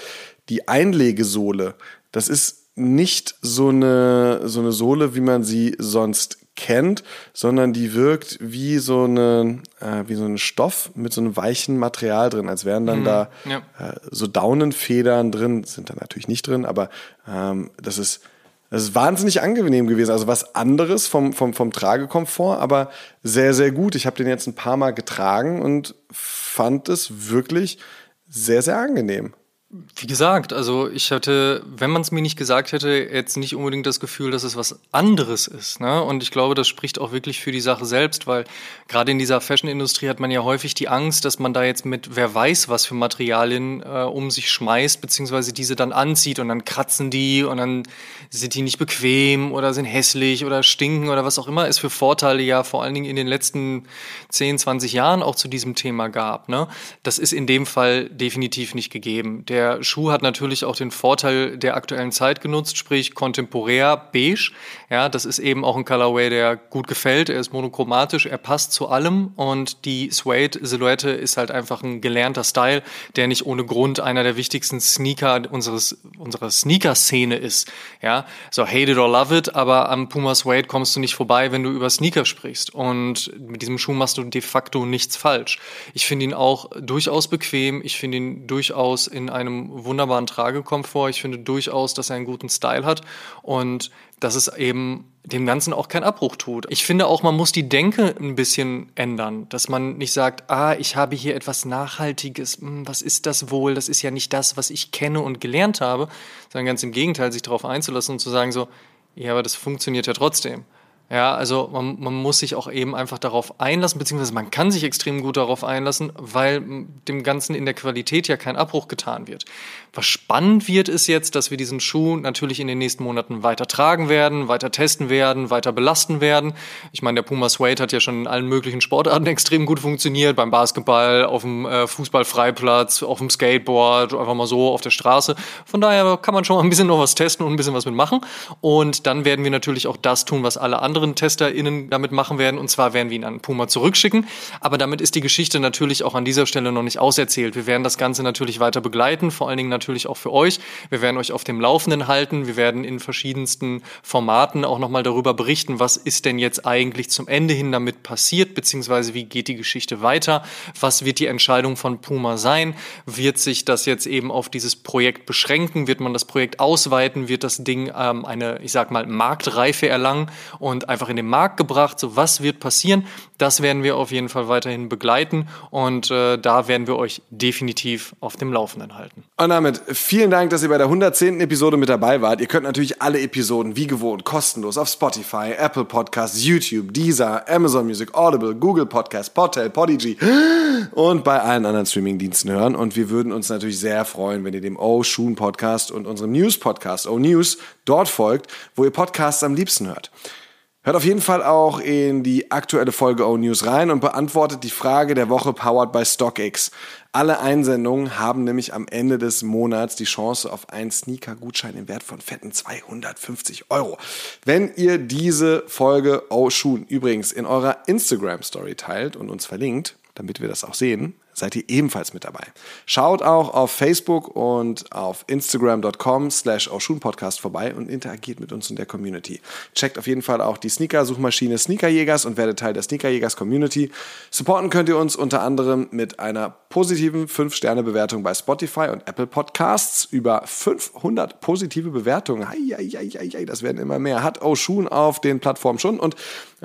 die Einlegesohle, das ist nicht so eine, so eine Sohle, wie man sie sonst kennt, sondern die wirkt wie so eine äh, wie so ein Stoff mit so einem weichen Material drin, als wären dann mhm, da ja. äh, so Daunenfedern drin, sind da natürlich nicht drin, aber ähm, das ist das ist wahnsinnig angenehm gewesen. Also was anderes vom, vom, vom Tragekomfort, aber sehr, sehr gut. Ich habe den jetzt ein paar Mal getragen und fand es wirklich sehr, sehr angenehm. Wie gesagt, also ich hatte, wenn man es mir nicht gesagt hätte, jetzt nicht unbedingt das Gefühl, dass es was anderes ist. Ne? Und ich glaube, das spricht auch wirklich für die Sache selbst, weil gerade in dieser Fashion-Industrie hat man ja häufig die Angst, dass man da jetzt mit wer weiß was für Materialien äh, um sich schmeißt, beziehungsweise diese dann anzieht und dann kratzen die und dann sind die nicht bequem oder sind hässlich oder stinken oder was auch immer es für Vorteile ja vor allen Dingen in den letzten 10, 20 Jahren auch zu diesem Thema gab. Ne? Das ist in dem Fall definitiv nicht gegeben. Der der Schuh hat natürlich auch den Vorteil der aktuellen Zeit genutzt, sprich kontemporär beige. Ja, das ist eben auch ein Colorway, der gut gefällt. Er ist monochromatisch, er passt zu allem und die Suede-Silhouette ist halt einfach ein gelernter Style, der nicht ohne Grund einer der wichtigsten Sneaker unseres, unserer Sneaker-Szene ist. Ja, so hate it or love it, aber am Puma Suede kommst du nicht vorbei, wenn du über Sneaker sprichst. Und mit diesem Schuh machst du de facto nichts falsch. Ich finde ihn auch durchaus bequem. Ich finde ihn durchaus in einem einem wunderbaren Tragekomfort. Ich finde durchaus, dass er einen guten Style hat und dass es eben dem Ganzen auch keinen Abbruch tut. Ich finde auch, man muss die Denke ein bisschen ändern, dass man nicht sagt, ah, ich habe hier etwas Nachhaltiges, hm, was ist das wohl? Das ist ja nicht das, was ich kenne und gelernt habe, sondern ganz im Gegenteil, sich darauf einzulassen und zu sagen so, ja, aber das funktioniert ja trotzdem. Ja, also man, man muss sich auch eben einfach darauf einlassen, beziehungsweise man kann sich extrem gut darauf einlassen, weil dem Ganzen in der Qualität ja kein Abbruch getan wird. Was spannend wird, ist jetzt, dass wir diesen Schuh natürlich in den nächsten Monaten weiter tragen werden, weiter testen werden, weiter belasten werden. Ich meine, der Puma Suede hat ja schon in allen möglichen Sportarten <laughs> extrem gut funktioniert, beim Basketball, auf dem äh, Fußballfreiplatz, auf dem Skateboard, einfach mal so auf der Straße. Von daher kann man schon mal ein bisschen noch was testen und ein bisschen was mitmachen. Und dann werden wir natürlich auch das tun, was alle anderen TesterInnen damit machen werden. Und zwar werden wir ihn an Puma zurückschicken. Aber damit ist die Geschichte natürlich auch an dieser Stelle noch nicht auserzählt. Wir werden das Ganze natürlich weiter begleiten, vor allen Dingen natürlich auch für euch. Wir werden euch auf dem Laufenden halten. Wir werden in verschiedensten Formaten auch nochmal darüber berichten, was ist denn jetzt eigentlich zum Ende hin damit passiert, beziehungsweise wie geht die Geschichte weiter? Was wird die Entscheidung von Puma sein? Wird sich das jetzt eben auf dieses Projekt beschränken? Wird man das Projekt ausweiten? Wird das Ding ähm, eine, ich sag mal, Marktreife erlangen und einfach in den Markt gebracht. So, was wird passieren? Das werden wir auf jeden Fall weiterhin begleiten und äh, da werden wir euch definitiv auf dem Laufenden halten. Und damit vielen Dank, dass ihr bei der 110. Episode mit dabei wart. Ihr könnt natürlich alle Episoden wie gewohnt kostenlos auf Spotify, Apple Podcasts, YouTube, Deezer, Amazon Music, Audible, Google Podcasts, Portal, Podigy und bei allen anderen Streamingdiensten hören. Und wir würden uns natürlich sehr freuen, wenn ihr dem O Shoon Podcast und unserem News Podcast O News dort folgt, wo ihr Podcasts am liebsten hört. Hört auf jeden Fall auch in die aktuelle Folge O News rein und beantwortet die Frage der Woche powered by StockX. Alle Einsendungen haben nämlich am Ende des Monats die Chance auf einen Sneaker-Gutschein im Wert von fetten 250 Euro. Wenn ihr diese Folge O Schuhen übrigens in eurer Instagram-Story teilt und uns verlinkt, damit wir das auch sehen, seid ihr ebenfalls mit dabei. Schaut auch auf Facebook und auf Instagram.com slash Podcast vorbei und interagiert mit uns in der Community. Checkt auf jeden Fall auch die Sneaker-Suchmaschine Sneakerjägers und werdet Teil der Sneakerjägers Community. Supporten könnt ihr uns unter anderem mit einer positiven 5-Sterne-Bewertung bei Spotify und Apple Podcasts. Über 500 positive Bewertungen. Hei, das werden immer mehr. Hat Oshun auf den Plattformen schon und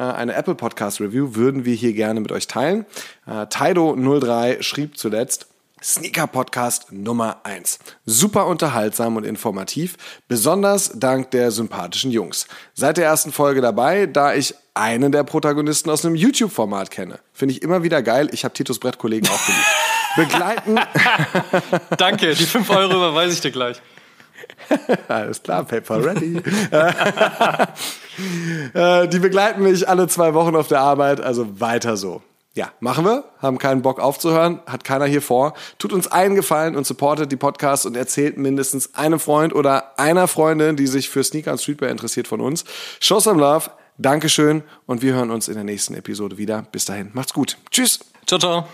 eine Apple Podcast Review würden wir hier gerne mit euch teilen. Äh, Taido03 schrieb zuletzt, Sneaker Podcast Nummer 1. Super unterhaltsam und informativ, besonders dank der sympathischen Jungs. Seit der ersten Folge dabei, da ich einen der Protagonisten aus einem YouTube-Format kenne. Finde ich immer wieder geil. Ich habe Titus Brett-Kollegen auch geliebt. <laughs> Begleiten. Danke, die 5 Euro überweise ich dir gleich. <laughs> Alles klar, Paper ready. <laughs> Äh, die begleiten mich alle zwei Wochen auf der Arbeit, also weiter so. Ja, machen wir, haben keinen Bock aufzuhören, hat keiner hier vor. Tut uns einen Gefallen und supportet die Podcasts und erzählt mindestens einem Freund oder einer Freundin, die sich für Sneaker und Streetwear interessiert von uns. Show some love, Dankeschön und wir hören uns in der nächsten Episode wieder. Bis dahin, macht's gut. Tschüss. Ciao, ciao.